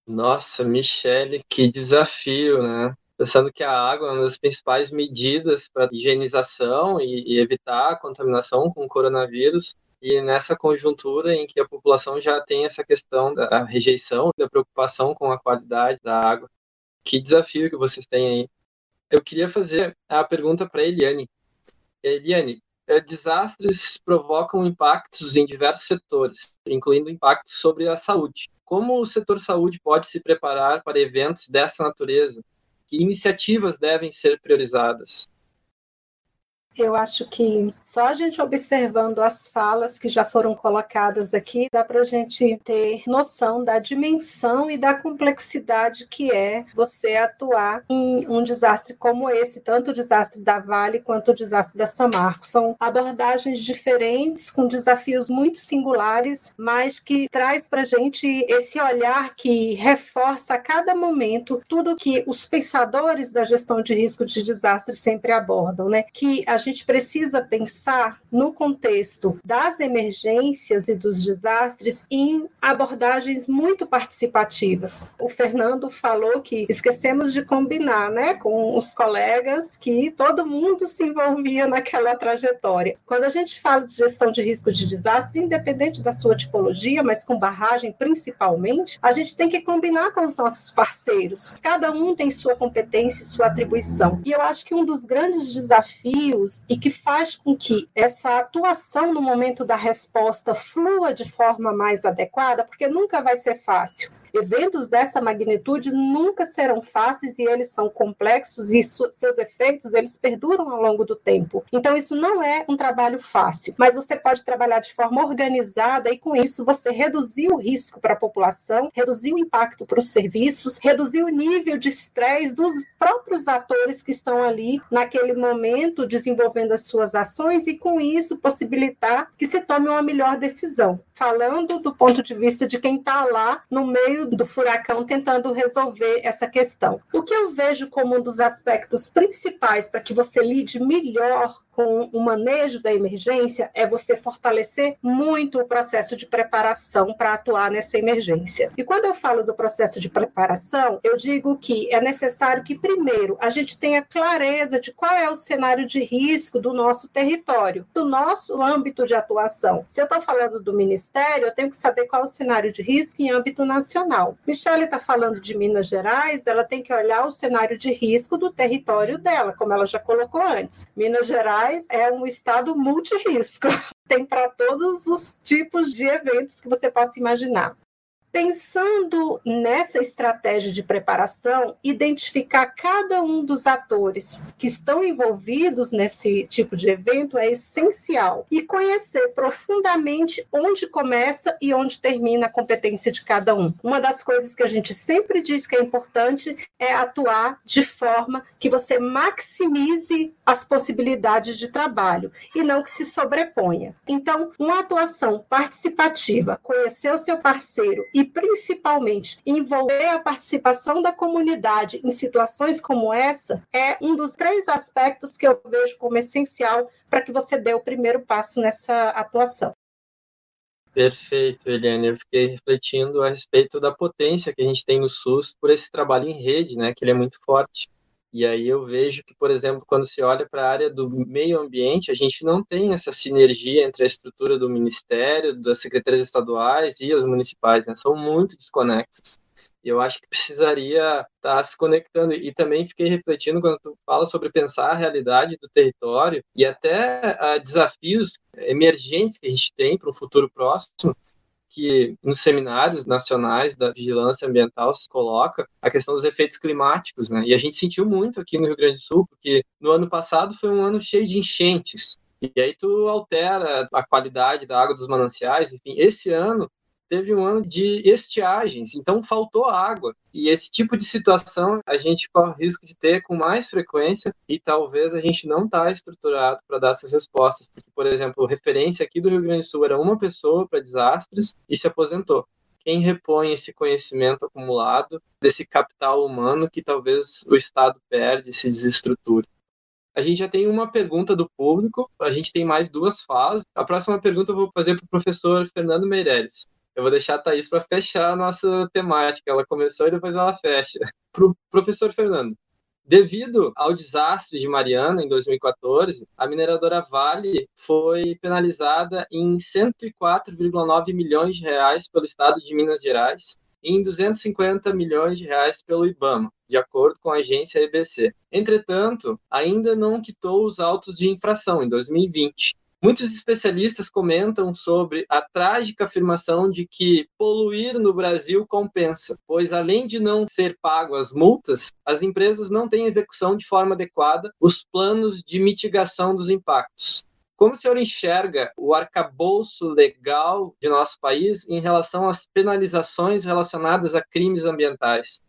Nossa, Michele, que desafio, né? Pensando que a água é uma das principais medidas para higienização e, e evitar a contaminação com o coronavírus, e nessa conjuntura em que a população já tem essa questão da rejeição, da preocupação com a qualidade da água. Que desafio que vocês têm aí. Eu queria fazer a pergunta para Eliane. Eliane, é, desastres provocam impactos em diversos setores, incluindo impactos sobre a saúde. Como o setor saúde pode se preparar para eventos dessa natureza? Que iniciativas devem ser priorizadas? Eu acho que só a gente observando as falas que já foram colocadas aqui, dá para a gente ter noção da dimensão e da complexidade que é você atuar em um desastre como esse, tanto o desastre da Vale quanto o desastre da Samarco. São abordagens diferentes, com desafios muito singulares, mas que traz para a gente esse olhar que reforça a cada momento tudo que os pensadores da gestão de risco de desastre sempre abordam, né? Que a gente precisa pensar no contexto das emergências e dos desastres em abordagens muito participativas. O Fernando falou que esquecemos de combinar, né, com os colegas que todo mundo se envolvia naquela trajetória. Quando a gente fala de gestão de risco de desastre, independente da sua tipologia, mas com barragem principalmente, a gente tem que combinar com os nossos parceiros. Cada um tem sua competência e sua atribuição. E eu acho que um dos grandes desafios e que faz com que essa atuação no momento da resposta flua de forma mais adequada, porque nunca vai ser fácil. Eventos dessa magnitude nunca serão fáceis e eles são complexos e seus efeitos eles perduram ao longo do tempo. Então isso não é um trabalho fácil, mas você pode trabalhar de forma organizada e com isso você reduzir o risco para a população, reduzir o impacto para os serviços, reduzir o nível de estresse dos próprios atores que estão ali naquele momento desenvolvendo as suas ações e com isso possibilitar que se tome uma melhor decisão. Falando do ponto de vista de quem está lá no meio do furacão tentando resolver essa questão. O que eu vejo como um dos aspectos principais para que você lide melhor com o manejo da emergência é você fortalecer muito o processo de preparação para atuar nessa emergência. E quando eu falo do processo de preparação, eu digo que é necessário que, primeiro, a gente tenha clareza de qual é o cenário de risco do nosso território, do nosso âmbito de atuação. Se eu estou falando do Ministério, eu tenho que saber qual é o cenário de risco em âmbito nacional. Michele está falando de Minas Gerais, ela tem que olhar o cenário de risco do território dela, como ela já colocou antes. Minas Gerais é um estado multirisco. [LAUGHS] Tem para todos os tipos de eventos que você possa imaginar. Pensando nessa estratégia de preparação, identificar cada um dos atores que estão envolvidos nesse tipo de evento é essencial e conhecer profundamente onde começa e onde termina a competência de cada um. Uma das coisas que a gente sempre diz que é importante é atuar de forma que você maximize as possibilidades de trabalho e não que se sobreponha. Então, uma atuação participativa, conhecer o seu parceiro e e principalmente envolver a participação da comunidade em situações como essa é um dos três aspectos que eu vejo como essencial para que você dê o primeiro passo nessa atuação. Perfeito, Eliane. Eu fiquei refletindo a respeito da potência que a gente tem no SUS por esse trabalho em rede, né, que ele é muito forte. E aí eu vejo que, por exemplo, quando se olha para a área do meio ambiente, a gente não tem essa sinergia entre a estrutura do Ministério, das secretarias estaduais e as municipais, né? são muito desconexas. E eu acho que precisaria estar tá se conectando. E também fiquei refletindo quando tu fala sobre pensar a realidade do território e até uh, desafios emergentes que a gente tem para um futuro próximo que nos seminários nacionais da vigilância ambiental se coloca a questão dos efeitos climáticos, né? E a gente sentiu muito aqui no Rio Grande do Sul, porque no ano passado foi um ano cheio de enchentes. E aí tu altera a qualidade da água dos mananciais, enfim, esse ano teve um ano de estiagens, então faltou água. E esse tipo de situação a gente corre o risco de ter com mais frequência e talvez a gente não está estruturado para dar essas respostas. Porque, por exemplo, referência aqui do Rio Grande do Sul era uma pessoa para desastres e se aposentou quem repõe esse conhecimento acumulado, desse capital humano que talvez o Estado perde, se desestruture. A gente já tem uma pergunta do público, a gente tem mais duas fases. A próxima pergunta eu vou fazer para o professor Fernando Meireles. Eu vou deixar a Thaís para fechar a nossa temática. Ela começou e depois ela fecha. Para o professor Fernando, Devido ao desastre de Mariana em 2014, a mineradora Vale foi penalizada em 104,9 milhões de reais pelo Estado de Minas Gerais e em 250 milhões de reais pelo IBAMA, de acordo com a agência EBC. Entretanto, ainda não quitou os autos de infração em 2020 Muitos especialistas comentam sobre a trágica afirmação de que poluir no Brasil compensa, pois além de não ser pago as multas, as empresas não têm execução de forma adequada os planos de mitigação dos impactos. Como o senhor enxerga o arcabouço legal de nosso país em relação às penalizações relacionadas a crimes ambientais?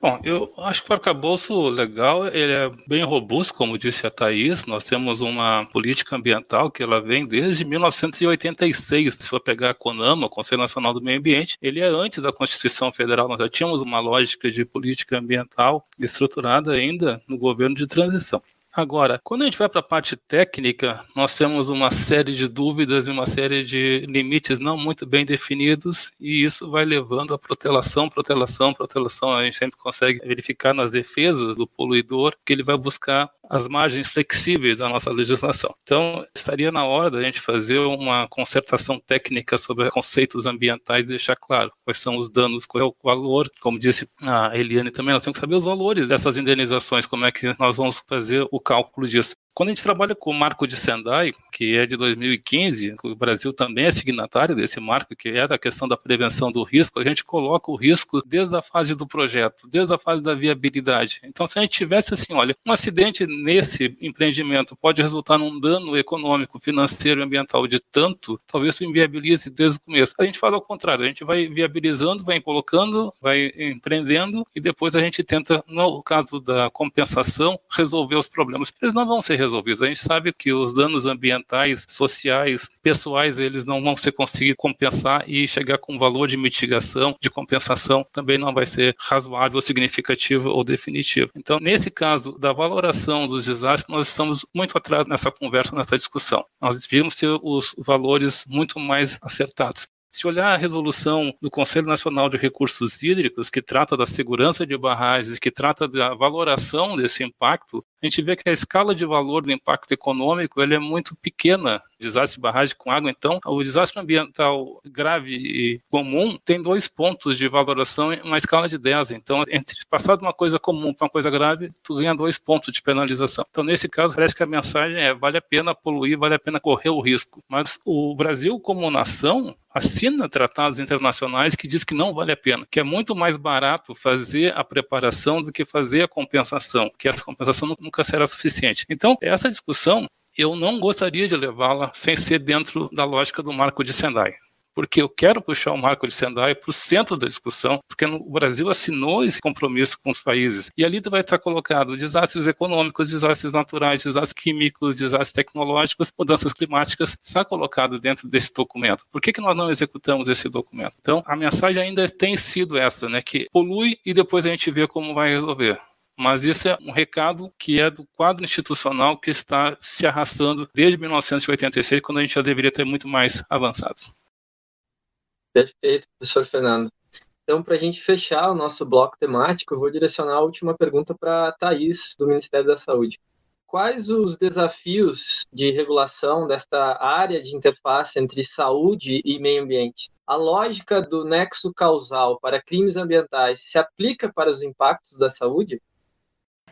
Bom, eu acho que o arcabouço legal ele é bem robusto, como disse a Thais. Nós temos uma política ambiental que ela vem desde 1986. Se for pegar a CONAMA, o Conselho Nacional do Meio Ambiente, ele é antes da Constituição Federal. Nós já tínhamos uma lógica de política ambiental estruturada ainda no governo de transição. Agora, quando a gente vai para a parte técnica, nós temos uma série de dúvidas e uma série de limites não muito bem definidos, e isso vai levando a protelação, protelação, protelação. A gente sempre consegue verificar nas defesas do poluidor que ele vai buscar as margens flexíveis da nossa legislação. Então, estaria na hora da gente fazer uma concertação técnica sobre conceitos ambientais e deixar claro quais são os danos, qual é o valor, como disse a Eliane também, nós temos que saber os valores dessas indenizações, como é que nós vamos fazer o cálculo disso. Quando a gente trabalha com o marco de Sendai, que é de 2015, o Brasil também é signatário desse marco, que é da questão da prevenção do risco, a gente coloca o risco desde a fase do projeto, desde a fase da viabilidade. Então, se a gente tivesse assim, olha, um acidente nesse empreendimento pode resultar num dano econômico, financeiro e ambiental de tanto, talvez isso inviabilize desde o começo. A gente fala ao contrário, a gente vai viabilizando, vai colocando, vai empreendendo e depois a gente tenta, no caso da compensação, resolver os problemas. Eles não vão ser resolvidos. A gente sabe que os danos ambientais, sociais, pessoais, eles não vão ser conseguidos compensar e chegar com valor de mitigação, de compensação, também não vai ser razoável, significativo ou definitivo. Então, nesse caso da valoração dos desastres, nós estamos muito atrás nessa conversa, nessa discussão. Nós devíamos ter os valores muito mais acertados. Se olhar a resolução do Conselho Nacional de Recursos Hídricos, que trata da segurança de barragens, que trata da valoração desse impacto, a gente vê que a escala de valor do impacto econômico ele é muito pequena. Desastre de barragem com água, então, o desastre ambiental grave e comum tem dois pontos de valoração em uma escala de 10. Então, entre passar de uma coisa comum para uma coisa grave, tu ganha dois pontos de penalização. Então, nesse caso, parece que a mensagem é vale a pena poluir, vale a pena correr o risco. Mas o Brasil, como nação, assina tratados internacionais que diz que não vale a pena, que é muito mais barato fazer a preparação do que fazer a compensação, que essa compensação não nunca será suficiente. Então, essa discussão eu não gostaria de levá-la sem ser dentro da lógica do marco de Sendai. Porque eu quero puxar o marco de Sendai para o centro da discussão, porque o Brasil assinou esse compromisso com os países. E ali vai estar colocado desastres econômicos, desastres naturais, desastres químicos, desastres tecnológicos, mudanças climáticas, está colocado dentro desse documento. Por que, que nós não executamos esse documento? Então, a mensagem ainda tem sido essa, né? Que polui e depois a gente vê como vai resolver mas isso é um recado que é do quadro institucional que está se arrastando desde 1986, quando a gente já deveria ter muito mais avançado. Perfeito, professor Fernando. Então, para a gente fechar o nosso bloco temático, eu vou direcionar a última pergunta para a Thais, do Ministério da Saúde. Quais os desafios de regulação desta área de interface entre saúde e meio ambiente? A lógica do nexo causal para crimes ambientais se aplica para os impactos da saúde?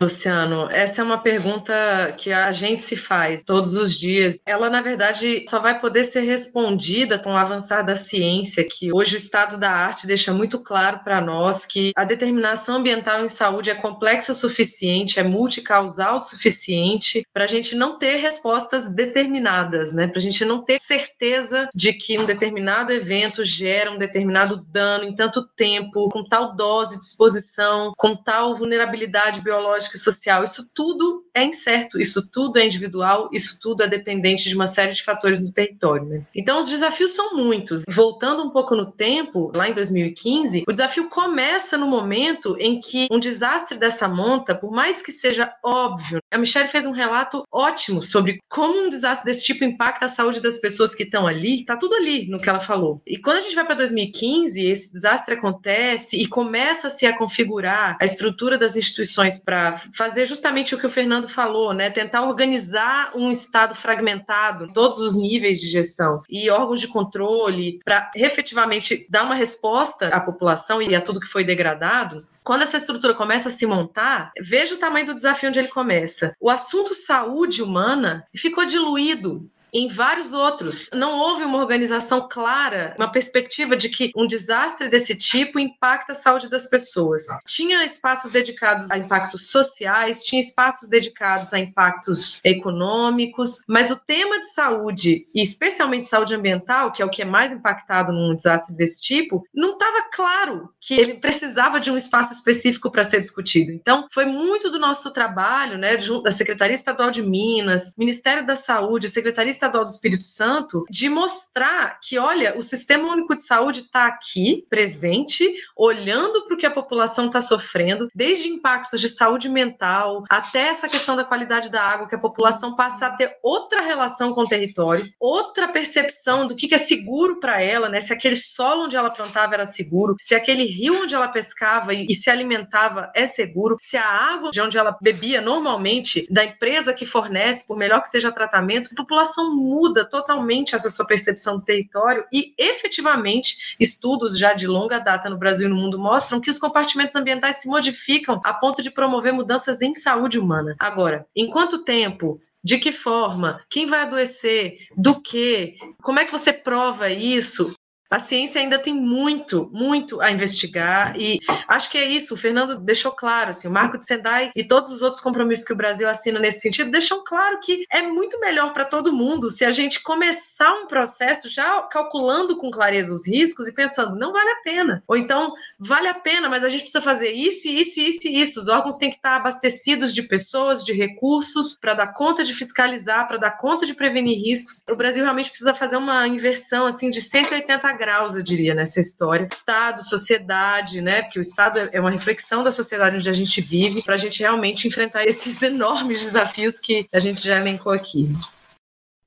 Luciano, essa é uma pergunta que a gente se faz todos os dias. Ela, na verdade, só vai poder ser respondida com o avançar da ciência, que hoje o estado da arte deixa muito claro para nós que a determinação ambiental em saúde é complexa o suficiente, é multicausal o suficiente para a gente não ter respostas determinadas, né? Para a gente não ter certeza de que um determinado evento gera um determinado dano em tanto tempo, com tal dose de exposição, com tal vulnerabilidade biológica social. Isso tudo é incerto, isso tudo é individual, isso tudo é dependente de uma série de fatores no território. Né? Então, os desafios são muitos. Voltando um pouco no tempo, lá em 2015, o desafio começa no momento em que um desastre dessa monta, por mais que seja óbvio, a Michelle fez um relato ótimo sobre como um desastre desse tipo impacta a saúde das pessoas que estão ali. Tá tudo ali no que ela falou. E quando a gente vai para 2015, esse desastre acontece e começa-se a configurar a estrutura das instituições para fazer justamente o que o Fernando falou, né? Tentar organizar um Estado fragmentado, todos os níveis de gestão e órgãos de controle, para efetivamente dar uma resposta à população e a tudo que foi degradado. Quando essa estrutura começa a se montar, veja o tamanho do desafio onde ele começa. O assunto saúde humana ficou diluído em vários outros. Não houve uma organização clara, uma perspectiva de que um desastre desse tipo impacta a saúde das pessoas. Tinha espaços dedicados a impactos sociais, tinha espaços dedicados a impactos econômicos, mas o tema de saúde, e especialmente saúde ambiental, que é o que é mais impactado num desastre desse tipo, não estava claro que ele precisava de um espaço específico para ser discutido. Então, foi muito do nosso trabalho, né, da Secretaria Estadual de Minas, Ministério da Saúde, Secretaria Estadual do Espírito Santo de mostrar que, olha, o Sistema Único de Saúde está aqui, presente, olhando para o que a população está sofrendo, desde impactos de saúde mental até essa questão da qualidade da água, que a população passa a ter outra relação com o território, outra percepção do que é seguro para ela, né? Se aquele solo onde ela plantava era seguro, se aquele rio onde ela pescava e, se alimentava é seguro, se a água de onde ela bebia normalmente, da empresa que fornece, por melhor que seja tratamento, a população muda totalmente essa sua percepção do território e, efetivamente, estudos já de longa data no Brasil e no mundo mostram que os compartimentos ambientais se modificam a ponto de promover mudanças em saúde humana. Agora, em quanto tempo de que forma? Quem vai adoecer? Do que? Como é que você prova isso? A ciência ainda tem muito, muito a investigar e acho que é isso. O Fernando deixou claro, assim, o Marco de Sendai e todos os outros compromissos que o Brasil assina nesse sentido deixam claro que é muito melhor para todo mundo se a gente começar um processo já calculando com clareza os riscos e pensando, não vale a pena. Ou então, vale a pena, mas a gente precisa fazer isso, isso, isso e isso. Os órgãos têm que estar abastecidos de pessoas, de recursos, para dar conta de fiscalizar, para dar conta de prevenir riscos. O Brasil realmente precisa fazer uma inversão assim de 180 graus eu diria, nessa história. Estado, sociedade, né? Porque o Estado é uma reflexão da sociedade onde a gente vive, para a gente realmente enfrentar esses enormes desafios que a gente já elencou aqui.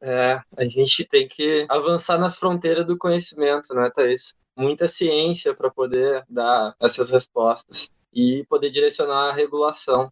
É, a gente tem que avançar nas fronteiras do conhecimento, né, Thaís? Muita ciência para poder dar essas respostas e poder direcionar a regulação.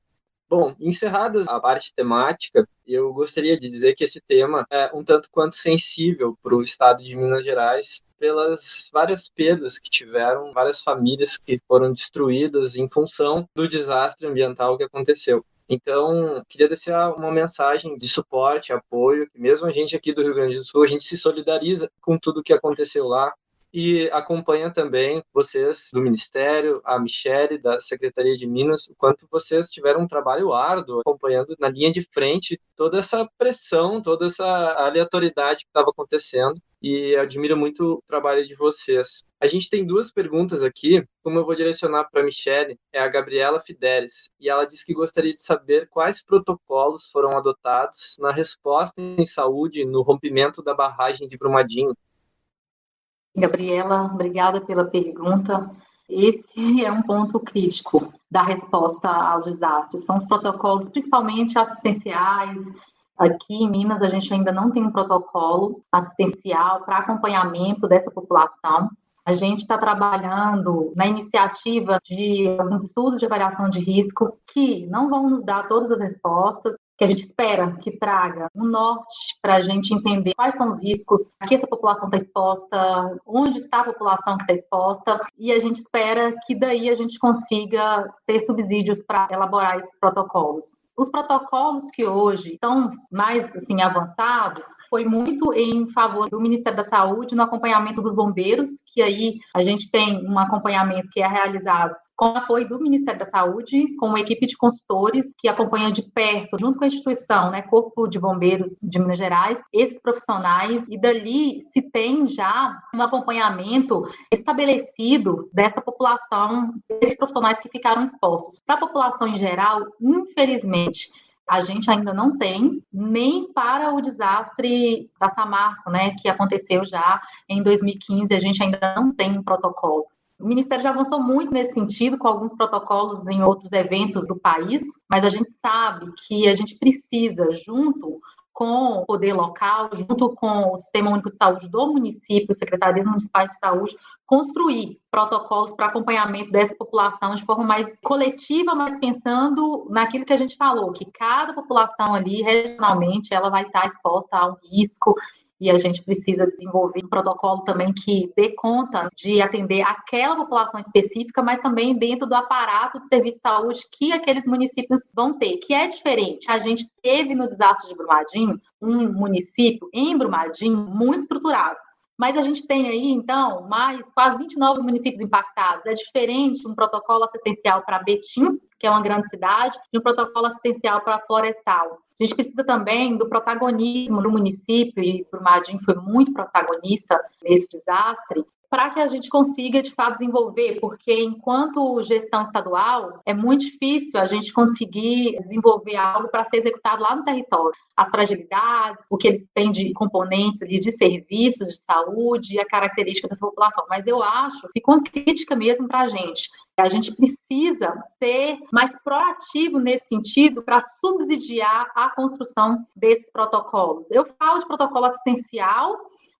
Bom, encerrada a parte temática, eu gostaria de dizer que esse tema é um tanto quanto sensível para o estado de Minas Gerais, pelas várias perdas que tiveram, várias famílias que foram destruídas em função do desastre ambiental que aconteceu. Então, queria deixar uma mensagem de suporte, apoio, que mesmo a gente aqui do Rio Grande do Sul, a gente se solidariza com tudo o que aconteceu lá, e acompanha também vocês do Ministério, a Michele da Secretaria de Minas, o quanto vocês tiveram um trabalho árduo acompanhando na linha de frente toda essa pressão, toda essa aleatoriedade que estava acontecendo. E admiro muito o trabalho de vocês. A gente tem duas perguntas aqui, como eu vou direcionar para a Michelle, é a Gabriela Fidelis, e ela diz que gostaria de saber quais protocolos foram adotados na resposta em saúde no rompimento da barragem de Brumadinho, Gabriela, obrigada pela pergunta. Esse é um ponto crítico da resposta aos desastres. São os protocolos, principalmente assistenciais. Aqui em Minas, a gente ainda não tem um protocolo assistencial para acompanhamento dessa população. A gente está trabalhando na iniciativa de alguns estudos de avaliação de risco que não vão nos dar todas as respostas, que a gente espera que traga um norte para a gente entender quais são os riscos, a que essa população está exposta, onde está a população que está exposta, e a gente espera que daí a gente consiga ter subsídios para elaborar esses protocolos. Os protocolos que hoje são mais assim, avançados foi muito em favor do Ministério da Saúde no acompanhamento dos bombeiros, que aí a gente tem um acompanhamento que é realizado com apoio do Ministério da Saúde, com uma equipe de consultores que acompanha de perto, junto com a instituição, né, Corpo de Bombeiros de Minas Gerais, esses profissionais, e dali se tem já um acompanhamento estabelecido dessa população, desses profissionais que ficaram expostos. Para a população em geral, infelizmente, a gente ainda não tem, nem para o desastre da Samarco, né, que aconteceu já em 2015, a gente ainda não tem um protocolo. O Ministério já avançou muito nesse sentido, com alguns protocolos em outros eventos do país, mas a gente sabe que a gente precisa, junto com o poder local, junto com o Sistema Único de Saúde do município, secretarias municipais de saúde, construir protocolos para acompanhamento dessa população de forma mais coletiva, mas pensando naquilo que a gente falou, que cada população ali, regionalmente, ela vai estar exposta a um risco e a gente precisa desenvolver um protocolo também que dê conta de atender aquela população específica, mas também dentro do aparato de serviço de saúde que aqueles municípios vão ter, que é diferente. A gente teve no desastre de Brumadinho um município em Brumadinho muito estruturado. Mas a gente tem aí, então, mais quase 29 municípios impactados. É diferente um protocolo assistencial para Betim, que é uma grande cidade, e um protocolo assistencial para Florestal. A gente precisa também do protagonismo do município, e Brumadinho foi muito protagonista nesse desastre, para que a gente consiga, de fato, desenvolver, porque enquanto gestão estadual, é muito difícil a gente conseguir desenvolver algo para ser executado lá no território. As fragilidades, o que eles têm de componentes ali de serviços de saúde a característica dessa população. Mas eu acho, fica uma crítica mesmo para a gente. A gente precisa ser mais proativo nesse sentido para subsidiar a construção desses protocolos. Eu falo de protocolo assistencial,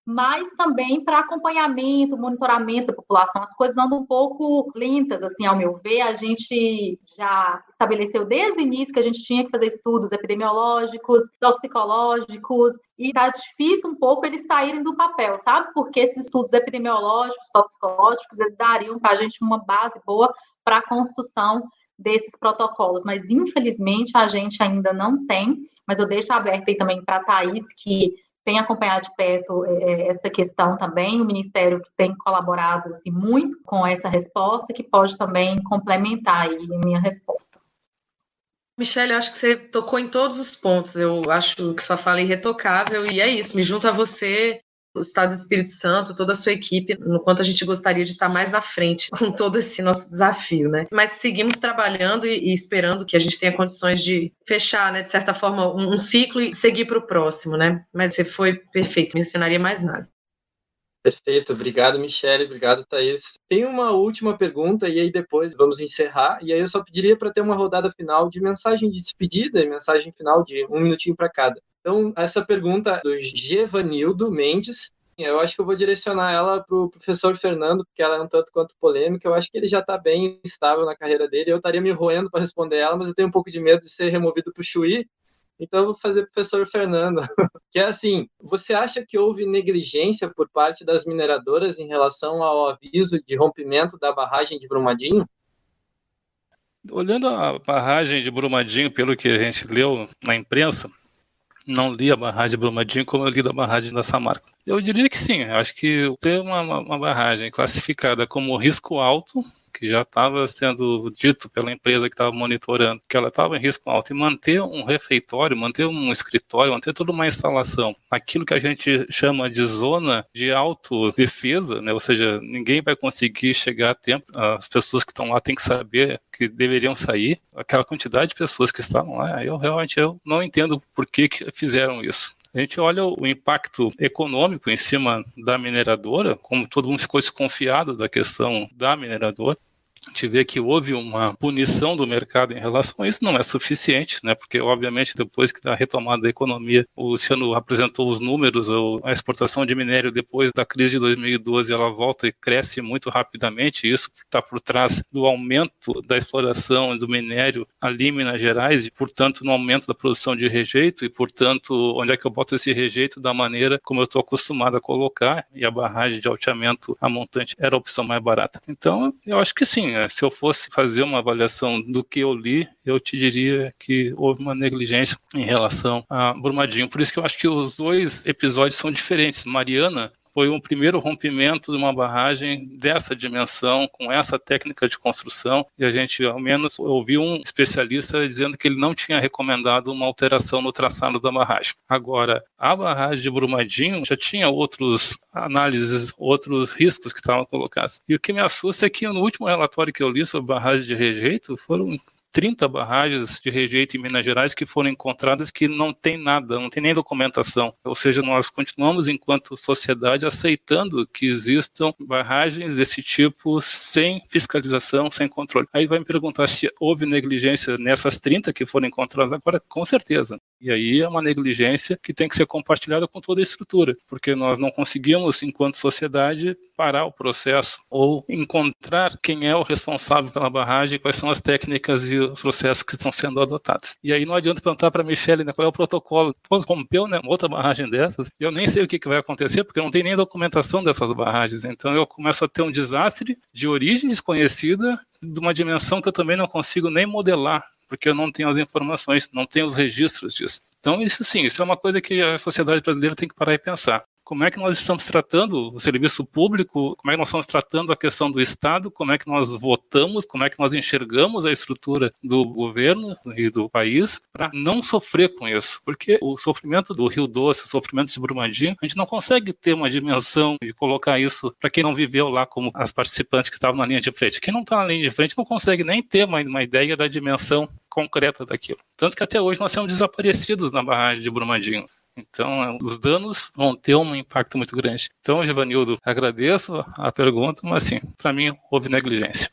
mas também para acompanhamento, monitoramento da população. As coisas andam um pouco lentas, assim, ao meu ver. A gente já estabeleceu desde o início que a gente tinha que fazer estudos epidemiológicos, toxicológicos, e está difícil um pouco eles saírem do papel, sabe? Porque esses estudos epidemiológicos, toxicológicos, eles dariam para a gente uma base boa para a construção desses protocolos, mas infelizmente a gente ainda não tem, mas eu deixo aberto aí também para a Thaís, que tem acompanhado de perto é, é, essa questão também, o Ministério que tem colaborado assim, muito com essa resposta, que pode também complementar aí a minha resposta. Michelle, eu acho que você tocou em todos os pontos. Eu acho que sua fala é irretocável e é isso. Me junto a você o Estado do Espírito Santo, toda a sua equipe, no quanto a gente gostaria de estar mais na frente com todo esse nosso desafio, né? Mas seguimos trabalhando e, e esperando que a gente tenha condições de fechar, né, de certa forma, um, um ciclo e seguir para o próximo, né? Mas você foi perfeito, não ensinaria mais nada. Perfeito, obrigado, Michele, obrigado, Thaís. Tem uma última pergunta e aí depois vamos encerrar. E aí eu só pediria para ter uma rodada final de mensagem de despedida e mensagem final de um minutinho para cada. Então, essa pergunta do Gevanildo Mendes, eu acho que eu vou direcionar ela para o professor Fernando, porque ela é um tanto quanto polêmica. Eu acho que ele já está bem estável na carreira dele. Eu estaria me roendo para responder ela, mas eu tenho um pouco de medo de ser removido para o Chuí. Então, eu vou fazer professor Fernando. [LAUGHS] que é assim: você acha que houve negligência por parte das mineradoras em relação ao aviso de rompimento da barragem de Brumadinho? Olhando a barragem de Brumadinho, pelo que a gente leu na imprensa, não li a barragem de Brumadinho como eu li da barragem da Samarco. Eu diria que sim, acho que ter uma, uma barragem classificada como risco alto que já estava sendo dito pela empresa que estava monitorando que ela estava em risco alto, e manter um refeitório, manter um escritório, manter toda uma instalação, aquilo que a gente chama de zona de autodefesa, né? ou seja, ninguém vai conseguir chegar a tempo, as pessoas que estão lá têm que saber que deveriam sair, aquela quantidade de pessoas que estavam lá, eu realmente eu não entendo por que, que fizeram isso. A gente olha o impacto econômico em cima da mineradora, como todo mundo ficou desconfiado da questão da mineradora, a gente vê que houve uma punição do mercado em relação a isso, não é suficiente, né? Porque, obviamente, depois que da retomada da economia, o Luciano apresentou os números, a exportação de minério depois da crise de 2012, ela volta e cresce muito rapidamente, isso está por trás do aumento da exploração do minério ali em Minas Gerais, e, portanto, no aumento da produção de rejeito, e, portanto, onde é que eu boto esse rejeito da maneira como eu estou acostumado a colocar, e a barragem de alteamento a montante era a opção mais barata. Então, eu acho que sim, né? se eu fosse fazer uma avaliação do que eu li, eu te diria que houve uma negligência em relação a Brumadinho. Por isso que eu acho que os dois episódios são diferentes. Mariana foi um primeiro rompimento de uma barragem dessa dimensão, com essa técnica de construção, e a gente, ao menos, ouviu um especialista dizendo que ele não tinha recomendado uma alteração no traçado da barragem. Agora, a barragem de Brumadinho já tinha outros análises, outros riscos que estavam colocados. E o que me assusta é que no último relatório que eu li sobre barragem de rejeito, foram 30 barragens de rejeito em Minas Gerais que foram encontradas que não tem nada, não tem nem documentação. Ou seja, nós continuamos, enquanto sociedade, aceitando que existam barragens desse tipo sem fiscalização, sem controle. Aí vai me perguntar se houve negligência nessas 30 que foram encontradas agora, com certeza. E aí é uma negligência que tem que ser compartilhada com toda a estrutura, porque nós não conseguimos, enquanto sociedade, parar o processo ou encontrar quem é o responsável pela barragem, quais são as técnicas e os processos que estão sendo adotados. E aí não adianta perguntar para a Michelle né, qual é o protocolo. Quando rompeu né, outra barragem dessas, eu nem sei o que, que vai acontecer, porque não tem nem documentação dessas barragens. Então eu começo a ter um desastre de origem desconhecida, de uma dimensão que eu também não consigo nem modelar porque eu não tenho as informações, não tenho os registros disso. Então, isso sim, isso é uma coisa que a sociedade brasileira tem que parar e pensar como é que nós estamos tratando o serviço público, como é que nós estamos tratando a questão do Estado, como é que nós votamos, como é que nós enxergamos a estrutura do governo e do país para não sofrer com isso. Porque o sofrimento do Rio Doce, o sofrimento de Brumadinho, a gente não consegue ter uma dimensão de colocar isso para quem não viveu lá como as participantes que estavam na linha de frente. Quem não está na linha de frente não consegue nem ter uma, uma ideia da dimensão concreta daquilo. Tanto que até hoje nós temos desaparecidos na barragem de Brumadinho. Então, os danos vão ter um impacto muito grande. Então, Givanildo, agradeço a pergunta, mas sim, para mim houve negligência.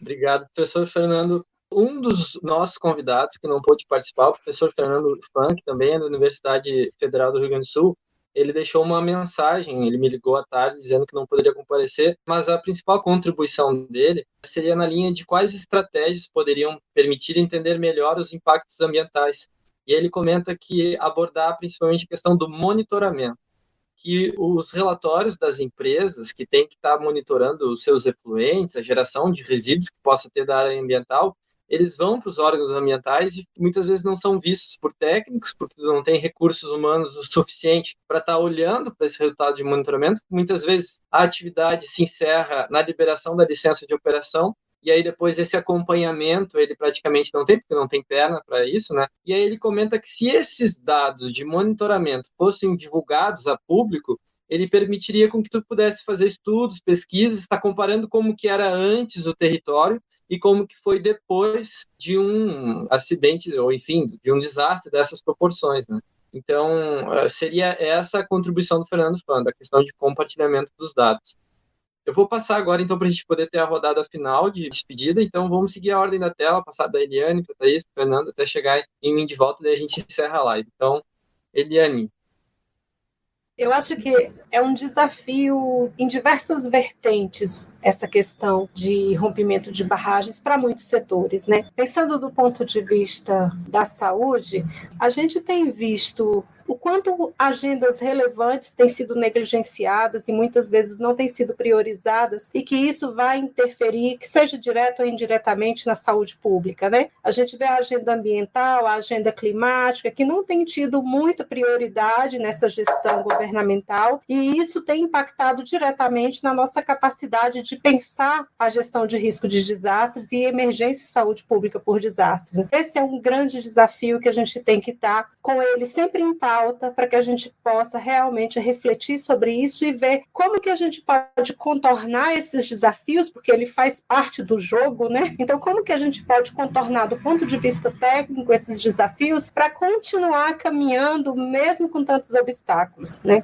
Obrigado, professor Fernando. Um dos nossos convidados que não pôde participar, o professor Fernando Funk, também é da Universidade Federal do Rio Grande do Sul, ele deixou uma mensagem, ele me ligou à tarde dizendo que não poderia comparecer, mas a principal contribuição dele seria na linha de quais estratégias poderiam permitir entender melhor os impactos ambientais e ele comenta que abordar principalmente a questão do monitoramento, que os relatórios das empresas que têm que estar monitorando os seus efluentes, a geração de resíduos que possa ter da área ambiental, eles vão para os órgãos ambientais e muitas vezes não são vistos por técnicos, porque não tem recursos humanos o suficiente para estar olhando para esse resultado de monitoramento. Muitas vezes a atividade se encerra na liberação da licença de operação e aí depois esse acompanhamento ele praticamente não tem, porque não tem perna para isso, né? E aí ele comenta que se esses dados de monitoramento fossem divulgados a público, ele permitiria com que tu pudesse fazer estudos, pesquisas, estar comparando como que era antes o território e como que foi depois de um acidente ou enfim, de um desastre dessas proporções, né? Então, eh, seria essa a contribuição do Fernando Fanda, a questão de compartilhamento dos dados. Eu vou passar agora, então, para a gente poder ter a rodada final de despedida. Então, vamos seguir a ordem da tela, passar da Eliane para Thaís, para Fernando, até chegar em mim de volta, daí a gente encerra a live. Então, Eliane. Eu acho que é um desafio em diversas vertentes essa questão de rompimento de barragens para muitos setores, né? Pensando do ponto de vista da saúde, a gente tem visto o quanto agendas relevantes têm sido negligenciadas e muitas vezes não têm sido priorizadas e que isso vai interferir, que seja direto ou indiretamente, na saúde pública, né? A gente vê a agenda ambiental, a agenda climática, que não tem tido muita prioridade nessa gestão governamental e isso tem impactado diretamente na nossa capacidade de pensar a gestão de risco de desastres e emergência e saúde pública por desastres. Esse é um grande desafio que a gente tem que estar com ele sempre em pauta pauta para que a gente possa realmente refletir sobre isso e ver como que a gente pode contornar esses desafios, porque ele faz parte do jogo, né? Então, como que a gente pode contornar do ponto de vista técnico esses desafios para continuar caminhando mesmo com tantos obstáculos, né?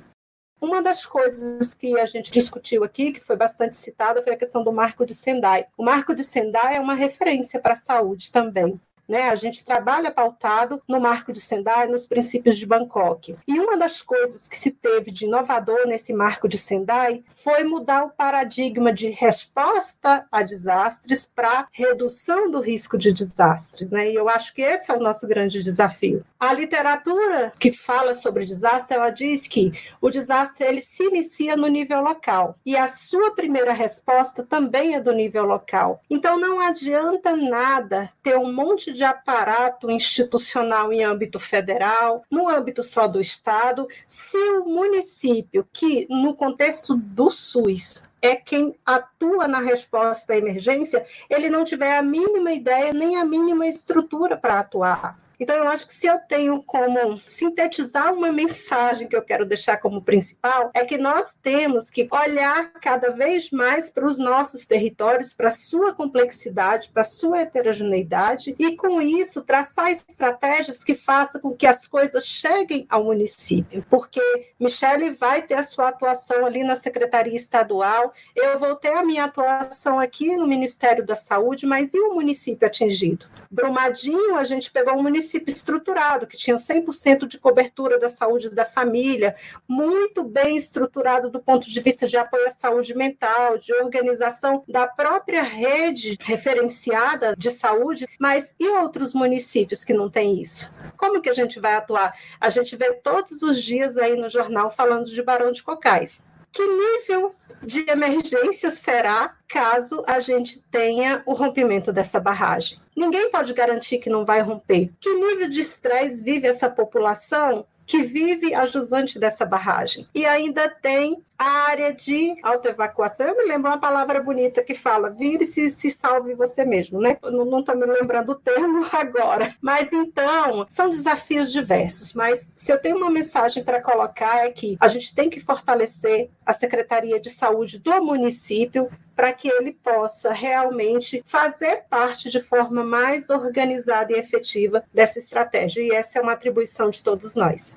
Uma das coisas que a gente discutiu aqui, que foi bastante citada, foi a questão do Marco de Sendai. O Marco de Sendai é uma referência para a saúde também. Né? A gente trabalha pautado no marco de Sendai, nos princípios de Bangkok. E uma das coisas que se teve de inovador nesse marco de Sendai foi mudar o paradigma de resposta a desastres para redução do risco de desastres. Né? E eu acho que esse é o nosso grande desafio. A literatura que fala sobre desastre, ela diz que o desastre ele se inicia no nível local e a sua primeira resposta também é do nível local. Então não adianta nada ter um monte de aparato institucional em âmbito federal, no âmbito só do Estado, se o município, que no contexto do SUS é quem atua na resposta à emergência, ele não tiver a mínima ideia nem a mínima estrutura para atuar. Então, eu acho que se eu tenho como sintetizar uma mensagem que eu quero deixar como principal, é que nós temos que olhar cada vez mais para os nossos territórios, para a sua complexidade, para a sua heterogeneidade, e com isso traçar estratégias que façam com que as coisas cheguem ao município. Porque Michele vai ter a sua atuação ali na Secretaria Estadual, eu vou ter a minha atuação aqui no Ministério da Saúde, mas e o município atingido? Brumadinho, a gente pegou um município município estruturado, que tinha 100% de cobertura da saúde da família, muito bem estruturado do ponto de vista de apoio à saúde mental, de organização da própria rede referenciada de saúde, mas e outros municípios que não têm isso? Como que a gente vai atuar? A gente vê todos os dias aí no jornal falando de Barão de Cocais. Que nível de emergência será caso a gente tenha o rompimento dessa barragem? Ninguém pode garantir que não vai romper. Que nível de estresse vive essa população que vive a jusante dessa barragem. E ainda tem área de autoevacuação. Eu me lembro uma palavra bonita que fala: vire-se e se salve você mesmo, né? Eu não estou me lembrando o termo [LAUGHS] agora. Mas então, são desafios diversos. Mas se eu tenho uma mensagem para colocar é que a gente tem que fortalecer a Secretaria de Saúde do município para que ele possa realmente fazer parte de forma mais organizada e efetiva dessa estratégia. E essa é uma atribuição de todos nós.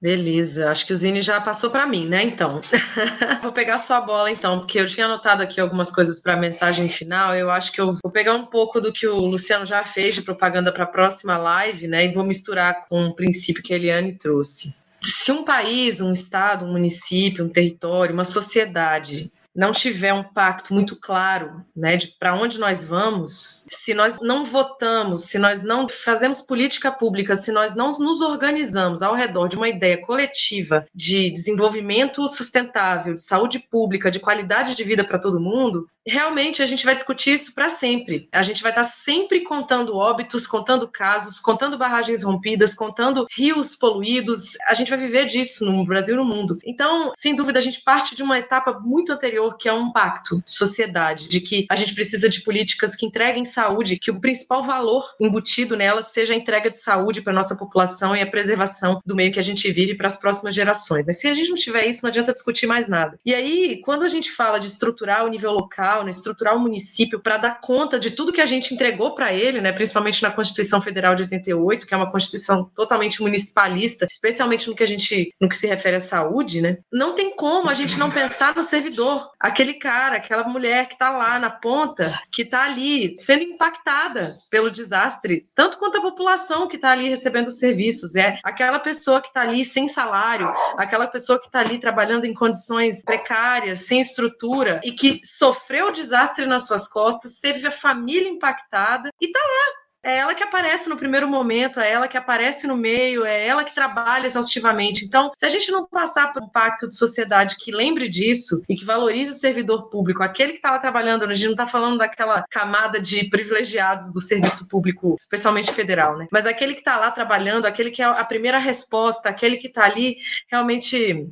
Beleza, acho que o Zine já passou para mim, né? Então, [LAUGHS] vou pegar sua bola então, porque eu tinha anotado aqui algumas coisas para a mensagem final. Eu acho que eu vou pegar um pouco do que o Luciano já fez de propaganda para a próxima live, né? E vou misturar com o princípio que a Eliane trouxe. Se um país, um estado, um município, um território, uma sociedade não tiver um pacto muito claro né, de para onde nós vamos, se nós não votamos, se nós não fazemos política pública, se nós não nos organizamos ao redor de uma ideia coletiva de desenvolvimento sustentável, de saúde pública, de qualidade de vida para todo mundo, realmente a gente vai discutir isso para sempre. A gente vai estar tá sempre contando óbitos, contando casos, contando barragens rompidas, contando rios poluídos. A gente vai viver disso no Brasil e no mundo. Então, sem dúvida, a gente parte de uma etapa muito anterior, que é um pacto de sociedade, de que a gente precisa de políticas que entreguem saúde, que o principal valor embutido nelas seja a entrega de saúde para nossa população e a preservação do meio que a gente vive para as próximas gerações. Né? Se a gente não tiver isso, não adianta discutir mais nada. E aí, quando a gente fala de estruturar o nível local, né, estruturar o município para dar conta de tudo que a gente entregou para ele, né, principalmente na Constituição Federal de 88, que é uma constituição totalmente municipalista, especialmente no que a gente, no que se refere à saúde, né? Não tem como a gente não pensar no servidor, aquele cara, aquela mulher que está lá na ponta, que está ali sendo impactada pelo desastre, tanto quanto a população que está ali recebendo os serviços, é aquela pessoa que está ali sem salário, aquela pessoa que está ali trabalhando em condições precárias, sem estrutura e que sofreu o desastre nas suas costas, teve a família impactada e tá lá. É ela que aparece no primeiro momento, é ela que aparece no meio, é ela que trabalha exaustivamente. Então, se a gente não passar por um pacto de sociedade que lembre disso e que valorize o servidor público, aquele que estava tá trabalhando, a gente não está falando daquela camada de privilegiados do serviço público, especialmente federal, né? Mas aquele que está lá trabalhando, aquele que é a primeira resposta, aquele que está ali realmente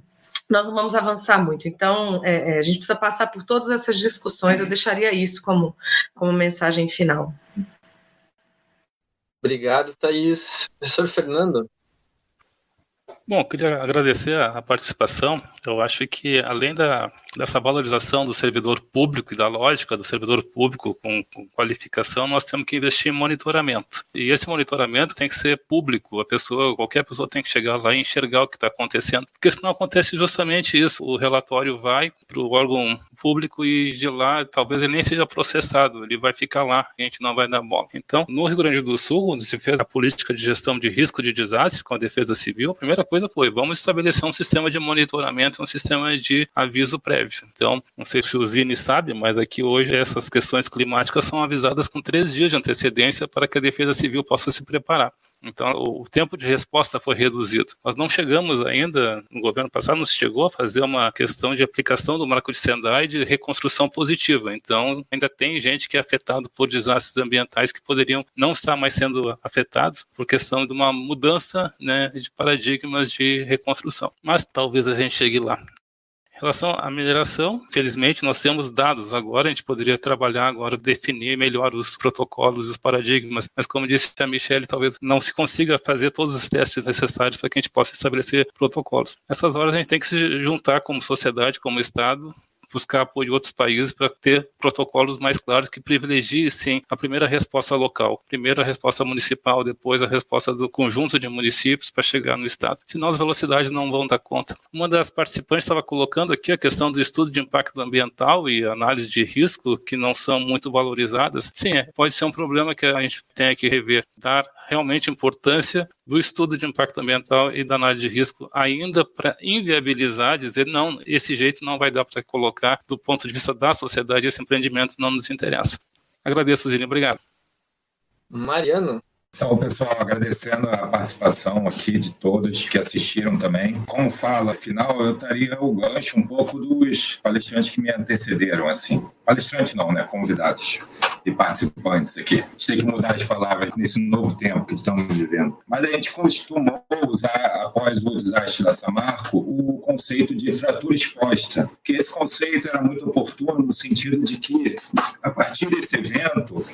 nós não vamos avançar muito. Então, é, é, a gente precisa passar por todas essas discussões. Eu deixaria isso como, como mensagem final. Obrigado, Thaís. Professor Fernando? Bom, queria agradecer a participação. Eu acho que, além da dessa valorização do servidor público e da lógica do servidor público com, com qualificação, nós temos que investir em monitoramento. E esse monitoramento tem que ser público. A pessoa, qualquer pessoa tem que chegar lá e enxergar o que está acontecendo, porque senão acontece justamente isso. O relatório vai para o órgão público e de lá talvez ele nem seja processado, ele vai ficar lá, a gente não vai dar bola. Então, no Rio Grande do Sul, quando se fez a política de gestão de risco de desastre com a Defesa Civil, a primeira coisa foi, vamos estabelecer um sistema de monitoramento, um sistema de aviso prévio. Então, não sei se o Zine sabe, mas aqui hoje essas questões climáticas são avisadas com três dias de antecedência para que a Defesa Civil possa se preparar. Então, o tempo de resposta foi reduzido. Nós não chegamos ainda, no governo passado, não se chegou a fazer uma questão de aplicação do marco de Sendai de reconstrução positiva. Então, ainda tem gente que é afetado por desastres ambientais que poderiam não estar mais sendo afetados por questão de uma mudança né, de paradigmas de reconstrução. Mas talvez a gente chegue lá. Em relação à mineração, felizmente nós temos dados agora, a gente poderia trabalhar agora, definir melhor os protocolos os paradigmas, mas como disse a Michelle, talvez não se consiga fazer todos os testes necessários para que a gente possa estabelecer protocolos. Nessas horas a gente tem que se juntar como sociedade, como Estado, buscar apoio de outros países para ter protocolos mais claros que privilegiem, sim, a primeira resposta local, primeiro a resposta municipal, depois a resposta do conjunto de municípios para chegar no Estado. Senão as velocidades não vão dar conta. Uma das participantes estava colocando aqui a questão do estudo de impacto ambiental e análise de risco, que não são muito valorizadas. Sim, é, pode ser um problema que a gente tem que rever, dar realmente importância do estudo de impacto ambiental e da análise de risco ainda para inviabilizar, dizer não, esse jeito não vai dar para colocar do ponto de vista da sociedade, esse empreendimento não nos interessa. Agradeço, Zília, obrigado. Mariano, então, pessoal, agradecendo a participação aqui de todos que assistiram também. Como fala, afinal, eu estaria o gancho um pouco dos palestrantes que me antecederam, assim. Palestrante não, né? Convidados e participantes aqui. A gente tem que mudar as palavras nesse novo tempo que estamos vivendo. Mas a gente costumou usar, após o desastre da Samarco, o conceito de fratura exposta, que esse conceito era muito oportuno no sentido de que, a partir desse evento,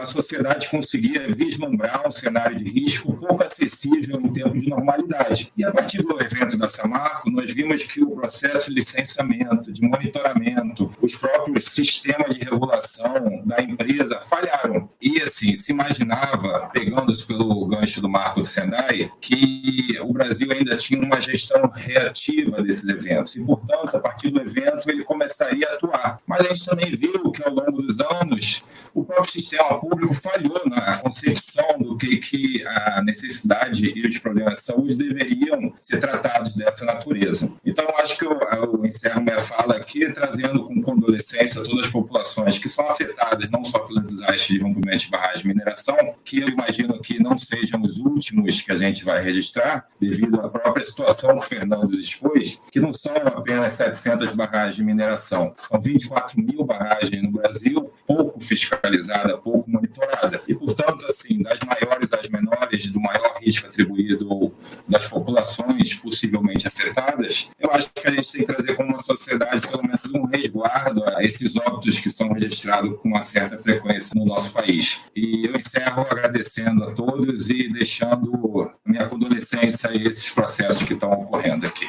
a sociedade conseguia vislumbrar um cenário de risco pouco acessível em tempo de normalidade. E a partir do evento da Samarco, nós vimos que o processo de licenciamento, de monitoramento, os próprios sistemas de regulação da empresa empresa falharam. E assim, se imaginava, pegando-se pelo gancho do Marco de Sendai, que o Brasil ainda tinha uma gestão reativa desses eventos. E, portanto, a partir do evento, ele começaria a atuar. Mas a gente também viu que, ao longo dos anos, o próprio sistema público falhou na concepção do que, que a necessidade e os problemas de saúde deveriam ser tratados dessa natureza. Então, acho que eu, eu encerro minha fala aqui trazendo com condolência todas as populações que são afetadas não só pelo desastre de rompimento de barragem de mineração, que eu imagino que não sejam os últimos que a gente vai registrar, devido à própria situação que o Fernando expôs, que não são apenas 700 barragens de mineração, são 24 mil barragens no Brasil, pouco fiscalizada, pouco monitorada. E, portanto, assim, das maiores às menores, do maior risco atribuído das populações possivelmente afetadas, eu acho que a gente tem que trazer como uma sociedade, pelo menos, um resguardo a esses óbitos que são registrados com uma certa frequência no nosso país. E eu encerro agradecendo a todos e deixando minha condolência a esses processos que estão ocorrendo aqui.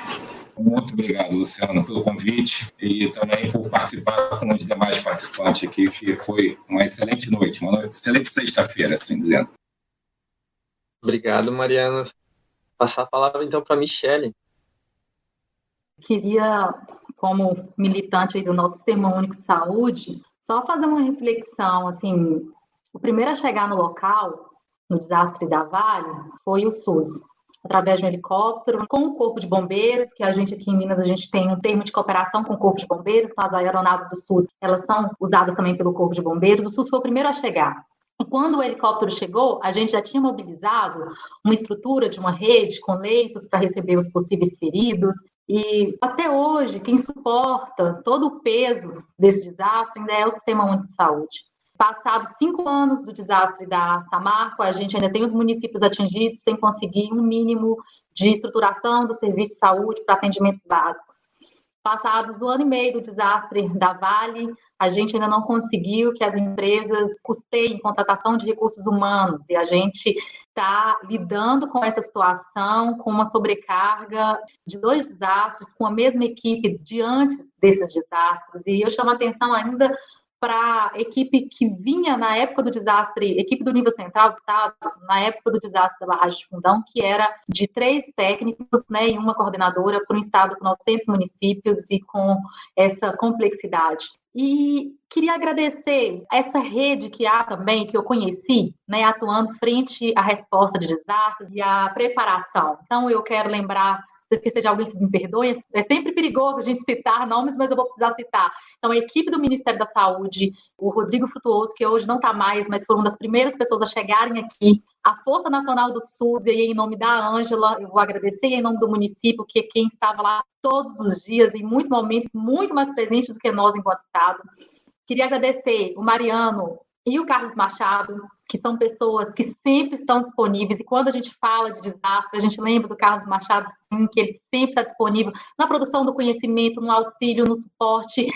Muito obrigado, Luciano, pelo convite e também por participar com os demais participantes aqui, que foi uma excelente noite, uma noite, excelente sexta-feira, assim dizendo. Obrigado, Mariana. Passar a palavra então para a Michele. Queria, como militante do nosso Sistema Único de Saúde, só fazer uma reflexão, assim, o primeiro a chegar no local, no desastre da Vale, foi o SUS, através de um helicóptero, com o corpo de bombeiros, que a gente aqui em Minas, a gente tem um termo de cooperação com o corpo de bombeiros, então as aeronaves do SUS, elas são usadas também pelo corpo de bombeiros, o SUS foi o primeiro a chegar. Quando o helicóptero chegou, a gente já tinha mobilizado uma estrutura de uma rede com leitos para receber os possíveis feridos. E até hoje, quem suporta todo o peso desse desastre ainda é o Sistema Único de Saúde. Passados cinco anos do desastre da Samarco, a gente ainda tem os municípios atingidos sem conseguir um mínimo de estruturação do serviço de saúde para atendimentos básicos. Passados um ano e meio do desastre da Vale, a gente ainda não conseguiu que as empresas custeiem contratação de recursos humanos e a gente está lidando com essa situação, com uma sobrecarga de dois desastres, com a mesma equipe de antes desses desastres. E eu chamo a atenção ainda para a equipe que vinha na época do desastre, equipe do nível central do estado, na época do desastre da barragem de Fundão, que era de três técnicos né, e uma coordenadora para um estado com 900 municípios e com essa complexidade. E queria agradecer essa rede que há também, que eu conheci, né, atuando frente à resposta de desastres e à preparação. Então, eu quero lembrar se esquecer de alguém, vocês me perdoem. É sempre perigoso a gente citar nomes, mas eu vou precisar citar. Então, a equipe do Ministério da Saúde, o Rodrigo Frutuoso, que hoje não está mais, mas foi uma das primeiras pessoas a chegarem aqui, a Força Nacional do SUS, e em nome da Ângela, eu vou agradecer em nome do município, que é quem estava lá todos os dias, em muitos momentos, muito mais presente do que nós enquanto Estado. Queria agradecer o Mariano, e o Carlos Machado, que são pessoas que sempre estão disponíveis. E quando a gente fala de desastre, a gente lembra do Carlos Machado, sim, que ele sempre está disponível na produção do conhecimento, no auxílio, no suporte.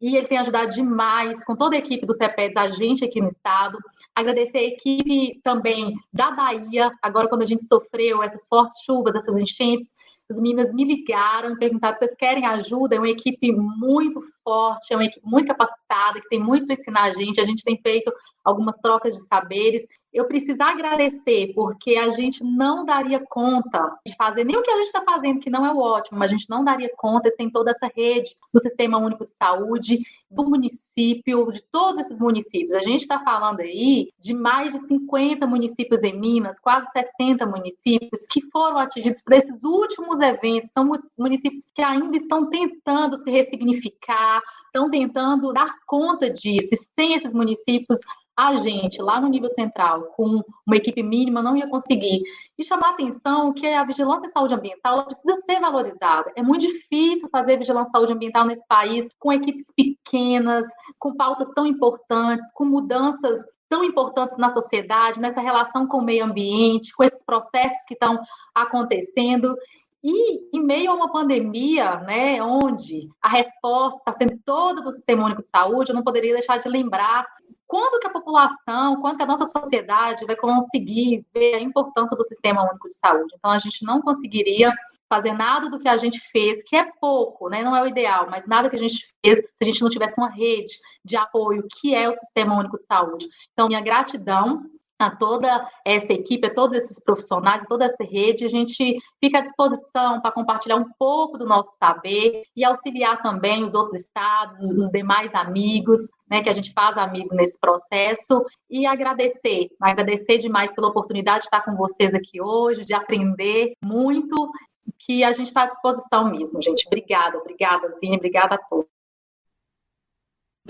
E ele tem ajudado demais com toda a equipe do CEPEDS, a gente aqui no estado. Agradecer a equipe também da Bahia, agora quando a gente sofreu essas fortes chuvas, essas enchentes, as meninas me ligaram, perguntaram se vocês querem ajuda. É uma equipe muito forte, é uma equipe muito capacitada, que tem muito para ensinar a gente. A gente tem feito algumas trocas de saberes. Eu preciso agradecer, porque a gente não daria conta de fazer nem o que a gente está fazendo, que não é o ótimo, mas a gente não daria conta sem toda essa rede do Sistema Único de Saúde, do município, de todos esses municípios. A gente está falando aí de mais de 50 municípios em Minas, quase 60 municípios que foram atingidos por esses últimos eventos. São municípios que ainda estão tentando se ressignificar, estão tentando dar conta disso. E sem esses municípios, a gente, lá no nível central, com uma equipe mínima, não ia conseguir. E chamar a atenção que a vigilância em saúde ambiental precisa ser valorizada. É muito difícil fazer vigilância em saúde ambiental nesse país com equipes pequenas, com pautas tão importantes, com mudanças tão importantes na sociedade, nessa relação com o meio ambiente, com esses processos que estão acontecendo. E em meio a uma pandemia, né, onde a resposta está sendo toda do Sistema Único de Saúde, eu não poderia deixar de lembrar quando que a população, quando que a nossa sociedade vai conseguir ver a importância do Sistema Único de Saúde. Então, a gente não conseguiria fazer nada do que a gente fez, que é pouco, né? não é o ideal, mas nada que a gente fez se a gente não tivesse uma rede de apoio, que é o Sistema Único de Saúde. Então, minha gratidão a toda essa equipe, a todos esses profissionais, a toda essa rede. A gente fica à disposição para compartilhar um pouco do nosso saber e auxiliar também os outros estados, os demais amigos, né, que a gente faz amigos nesse processo e agradecer, agradecer demais pela oportunidade de estar com vocês aqui hoje, de aprender muito, que a gente está à disposição mesmo, gente. Obrigada, obrigada, Zine, obrigada a todos.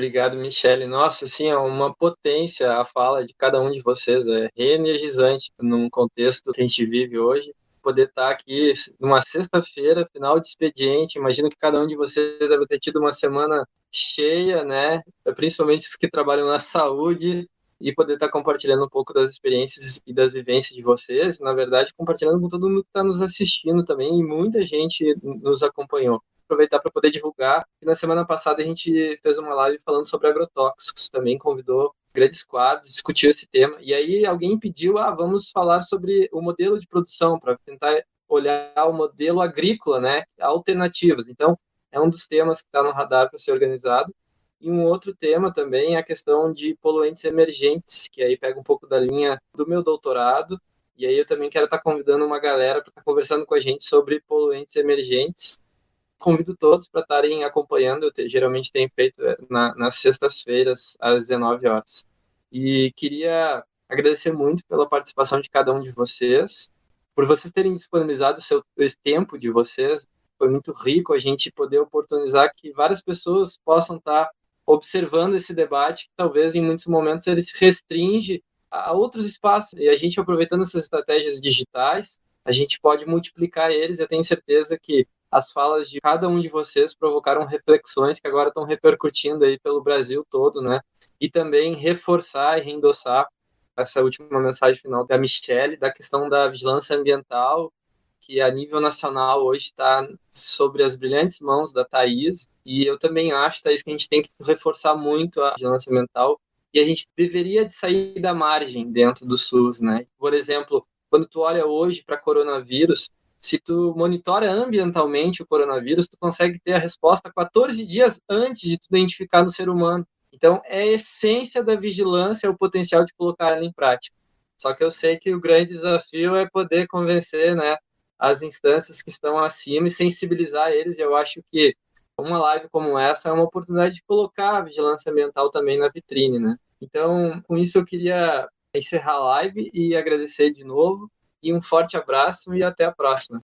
Obrigado, Michele. Nossa, assim, é uma potência a fala de cada um de vocês, é reenergizante num contexto que a gente vive hoje. Poder estar aqui numa sexta-feira, final de expediente, imagino que cada um de vocês deve ter tido uma semana cheia, né? Principalmente os que trabalham na saúde, e poder estar compartilhando um pouco das experiências e das vivências de vocês, na verdade, compartilhando com todo mundo que está nos assistindo também, e muita gente nos acompanhou aproveitar para poder divulgar. E na semana passada a gente fez uma live falando sobre agrotóxicos, também convidou grandes quadros, discutiu esse tema. E aí alguém pediu, ah, vamos falar sobre o modelo de produção para tentar olhar o modelo agrícola, né, alternativas. Então, é um dos temas que está no radar para ser organizado. E um outro tema também é a questão de poluentes emergentes, que aí pega um pouco da linha do meu doutorado. E aí eu também quero estar tá convidando uma galera para estar tá conversando com a gente sobre poluentes emergentes convido todos para estarem acompanhando. Te, geralmente tenho feito eh, na, nas sextas-feiras, às 19 horas. E queria agradecer muito pela participação de cada um de vocês, por vocês terem disponibilizado o seu esse tempo de vocês. Foi muito rico a gente poder oportunizar que várias pessoas possam estar observando esse debate, que talvez em muitos momentos ele se restringe a outros espaços. E a gente, aproveitando essas estratégias digitais, a gente pode multiplicar eles. Eu tenho certeza que as falas de cada um de vocês provocaram reflexões que agora estão repercutindo aí pelo Brasil todo, né? E também reforçar e reendossar essa última mensagem final da Michelle, da questão da vigilância ambiental, que a nível nacional hoje está sobre as brilhantes mãos da Thaís, e eu também acho, Thaís, que a gente tem que reforçar muito a vigilância ambiental, e a gente deveria de sair da margem dentro do SUS, né? Por exemplo, quando tu olha hoje para coronavírus, se tu monitora ambientalmente o coronavírus, tu consegue ter a resposta 14 dias antes de tu identificar no ser humano. Então, é a essência da vigilância, é o potencial de colocar ela em prática. Só que eu sei que o grande desafio é poder convencer né, as instâncias que estão acima e sensibilizar eles. Eu acho que uma live como essa é uma oportunidade de colocar a vigilância ambiental também na vitrine. Né? Então, com isso, eu queria encerrar a live e agradecer de novo. E um forte abraço e até a próxima.